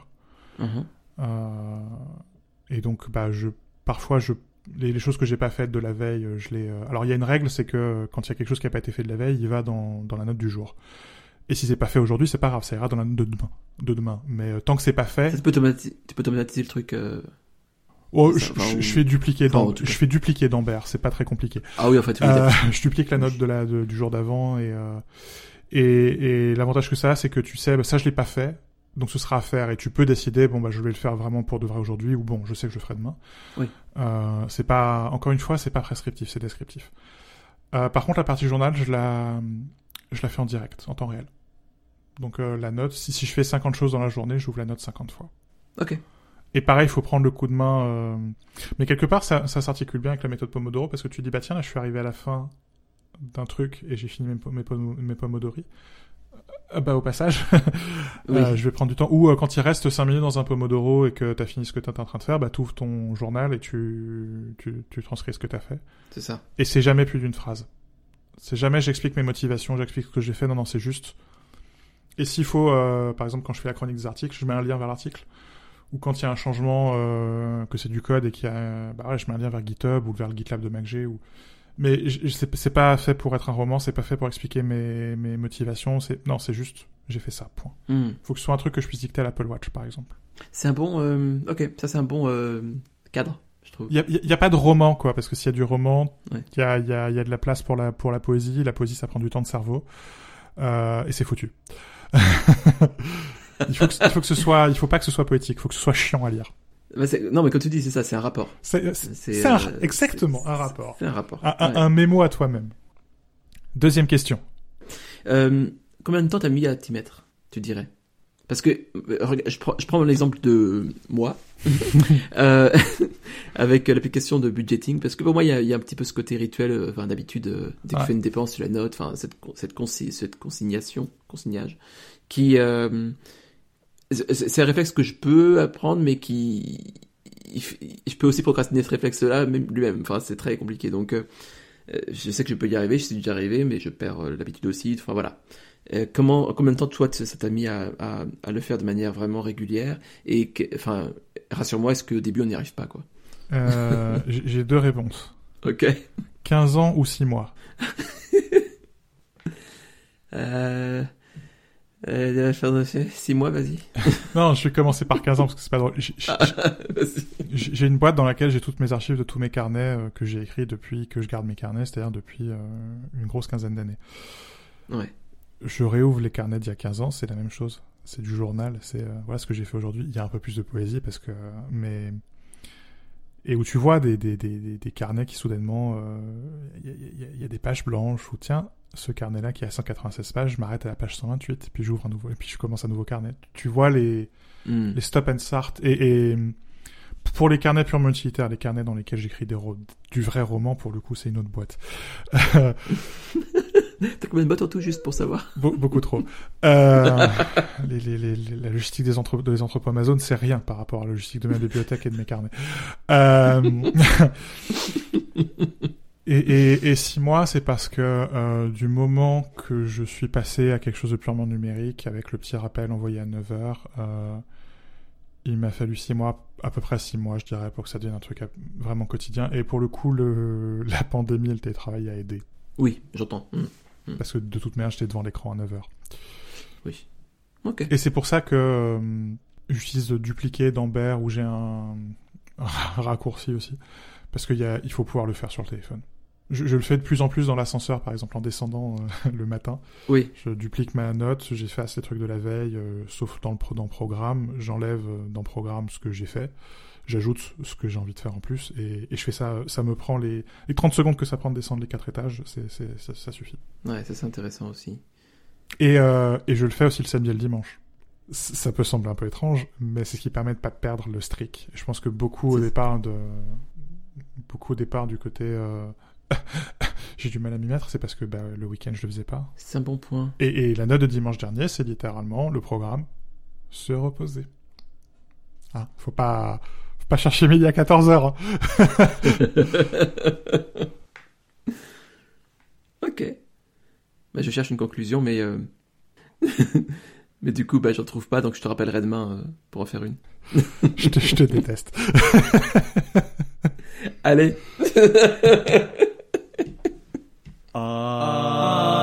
B: Mhm.
C: Euh, et donc, bah, je, parfois, je, les, les choses que j'ai pas faites de la veille, je les. Alors, il y a une règle, c'est que quand il y a quelque chose qui a pas été fait de la veille, il va dans, dans la note du jour. Et si c'est pas fait aujourd'hui, c'est pas grave, ça ira dans la note de demain. De demain. Mais tant que c'est pas fait,
B: Ça, tu peux automati- tu peux automatiser le truc.
C: oh, je, fais dupliquer
B: Enfin,
C: dans, je fais dupliquer d'Ambert, c'est pas très compliqué.
B: Ah oui, en fait, oui,
C: Euh, [LAUGHS] je duplique la note de la, de- du jour d'avant et, euh, et, et l'avantage que ça a, c'est que tu sais, bah, ça je l'ai pas fait, donc ce sera à faire et tu peux décider, bon bah je vais le faire vraiment pour de vrai aujourd'hui ou bon je sais que je le ferai demain.
B: Oui.
C: Euh, c'est pas, encore une fois, c'est pas prescriptif, c'est descriptif. Euh, par contre, la partie journal, je la, je la fais en direct, en temps réel. Donc euh, la note, si, si je fais 50 choses dans la journée, j'ouvre la note 50 fois.
B: Ok.
C: Et pareil, il faut prendre le coup de main. euh, Mais quelque part, ça, ça s'articule bien avec la méthode Pomodoro parce que tu dis, bah tiens, là, je suis arrivé à la fin d'un truc et j'ai fini mes, mes, mes Pomodori. Euh, bah, au passage, [LAUGHS]
B: Oui.
C: euh, je vais prendre du temps. Ou euh, quand il reste 5 minutes dans un Pomodoro et que tu as fini ce que tu es en train de faire, bah, tu ouvres ton journal et tu, tu, tu transcris ce que tu as fait.
B: C'est ça.
C: Et c'est jamais plus d'une phrase. C'est jamais j'explique mes motivations, j'explique ce que j'ai fait. Non, non, c'est juste. Et s'il faut, euh, par exemple, quand je fais la chronique des articles, je mets un lien vers l'article. Ou quand il y a un changement, euh, que c'est du code et qu'il y a, bah ouais, je mets un lien vers GitHub ou vers le GitLab de MacG ou. Mais c'est pas fait pour être un roman, c'est pas fait pour expliquer mes, mes motivations. C'est non, c'est juste j'ai fait ça. Point.
B: Hmm.
C: Faut que ce soit un truc que je puisse dicter à l'Apple Watch, par exemple.
B: C'est un bon. euh, Ok, ça c'est un bon euh, cadre, je trouve.
C: Il y y a pas de roman, quoi, parce que s'il y a du roman, il
B: Ouais.
C: y, a, y, a, y a de la place pour la, pour la poésie. La poésie, ça prend du temps de cerveau. Euh, et c'est foutu. [LAUGHS] il, faut que, il faut que ce soit, il faut pas que ce soit poétique, il faut que ce soit chiant à lire.
B: Bah, non, mais comme tu dis, c'est ça, c'est un rapport.
C: C'est
B: euh,
C: exactement un rapport.
B: C'est un rapport.
C: Un, un-
B: Ouais.
C: un mémo à toi-même. Deuxième question.
B: Euh, combien de temps t'as mis à t'y mettre, tu dirais? Parce que euh, je prends, je prends l'exemple de moi [LAUGHS] euh, [LAUGHS] avec l'application de budgeting, parce que pour moi il y a, il y a un petit peu ce côté rituel. euh, Enfin d'habitude, euh, dès que
C: Ouais.
B: tu fais une dépense, tu la notes. Enfin cette cette, consi- cette consignation, consignage, qui euh, c'est un réflexe que je peux apprendre, mais qui je peux aussi procrastiner ce réflexe-là même lui-même. Enfin c'est très compliqué. Donc euh, euh, je sais que je peux y arriver, je sais déjà arriver, mais je perds euh, l'habitude aussi. Enfin voilà. Euh, comment, combien de temps toi ça t'a mis à, à, à le faire de manière vraiment régulière Et que- enfin, rassure-moi, est-ce qu'au début on n'y arrive pas quoi?
C: Euh, [LAUGHS] J'ai j'ai deux réponses.
B: Ok.
C: 15 ans ou 6 mois. [LAUGHS]
B: Euh, euh, faire de- six mois, vas-y. [LAUGHS]
C: Non, je vais commencer par 15 ans parce que c'est pas drôle. [LAUGHS] J'ai- j'ai- une boîte dans laquelle j'ai toutes mes archives de tous mes carnets euh, que j'ai écrits depuis que je garde mes carnets, c'est-à-dire depuis euh, une grosse quinzaine d'années.
B: Ouais.
C: Je réouvre les carnets d'il y a 15 ans, c'est la même chose. C'est du journal, c'est voilà ce que j'ai fait aujourd'hui. Il y a un peu plus de poésie parce que mais et où tu vois des des des, des, carnets qui soudainement euh, il y, y a des pages blanches où tiens ce carnet-là qui a 196 pages, je m'arrête à la page 128 et puis j'ouvre un nouveau et puis je commence un nouveau carnet. Tu vois les
B: Hmm.
C: les stop and start et, et pour les carnets purement utilitaires, les carnets dans lesquels j'écris des du vrai roman, pour le coup, c'est une autre boîte. [LAUGHS]
B: T'as combien de bottes en tout juste pour savoir?
C: Be- beaucoup trop. Euh, [LAUGHS] les, les, les, les- la logistique des, entre, des entrepôts Amazon, c'est rien par rapport à la logistique de ma bibliothèque et de mes carnets. Euh, [LAUGHS] et, et, et six mois, c'est parce que euh, du moment que je suis passé à quelque chose de purement numérique, avec le petit rappel envoyé à 9 heures, euh, il m'a fallu six mois, à peu près six mois, je dirais, pour que ça devienne un truc vraiment quotidien. Et pour le coup, le, [LAUGHS] la pandémie et le télétravail a aidé.
B: Oui, j'entends. Hmm.
C: Parce que de toute manière, j'étais devant l'écran à 9 heures.
B: Oui. Ok.
C: Et c'est pour ça que euh, j'utilise le dupliqué d'Amber où j'ai un, un [LAUGHS] raccourci aussi. Parce qu'il il faut pouvoir le faire sur le téléphone. Je, je le fais de plus en plus dans l'ascenseur, par exemple, en descendant euh, [LAUGHS] le matin.
B: Oui.
C: Je duplique ma note, j'efface les trucs de la veille, euh, sauf dans le pro- dans programme. J'enlève euh, dans programme ce que j'ai fait. J'ajoute ce que j'ai envie de faire en plus. Et, et je fais ça, ça me prend les, les 30 secondes que ça prend de descendre les quatre étages, c'est, ça, ça suffit.
B: Ouais, ça c'est intéressant aussi.
C: Et, euh, et je le fais aussi le samedi et le dimanche. Ça peut sembler un peu étrange, mais c'est ce qui permet de pas perdre le streak. Je pense que beaucoup au départ de beaucoup au départ du côté euh, [LAUGHS] j'ai du mal à m'y mettre, c'est parce que bah, le week-end je le faisais pas.
B: C'est un bon point.
C: Et, et la note de dimanche dernier, c'est littéralement le programme se reposer. Hein, faut pas, faut pas chercher midi à 14 heures. [LAUGHS]
B: ok. Bah, je cherche une conclusion, mais euh, [LAUGHS] mais du coup, bah, j'en trouve pas, donc je te rappellerai demain euh, pour en faire une.
C: je, te, je te déteste.
B: Allez. Uh... uh...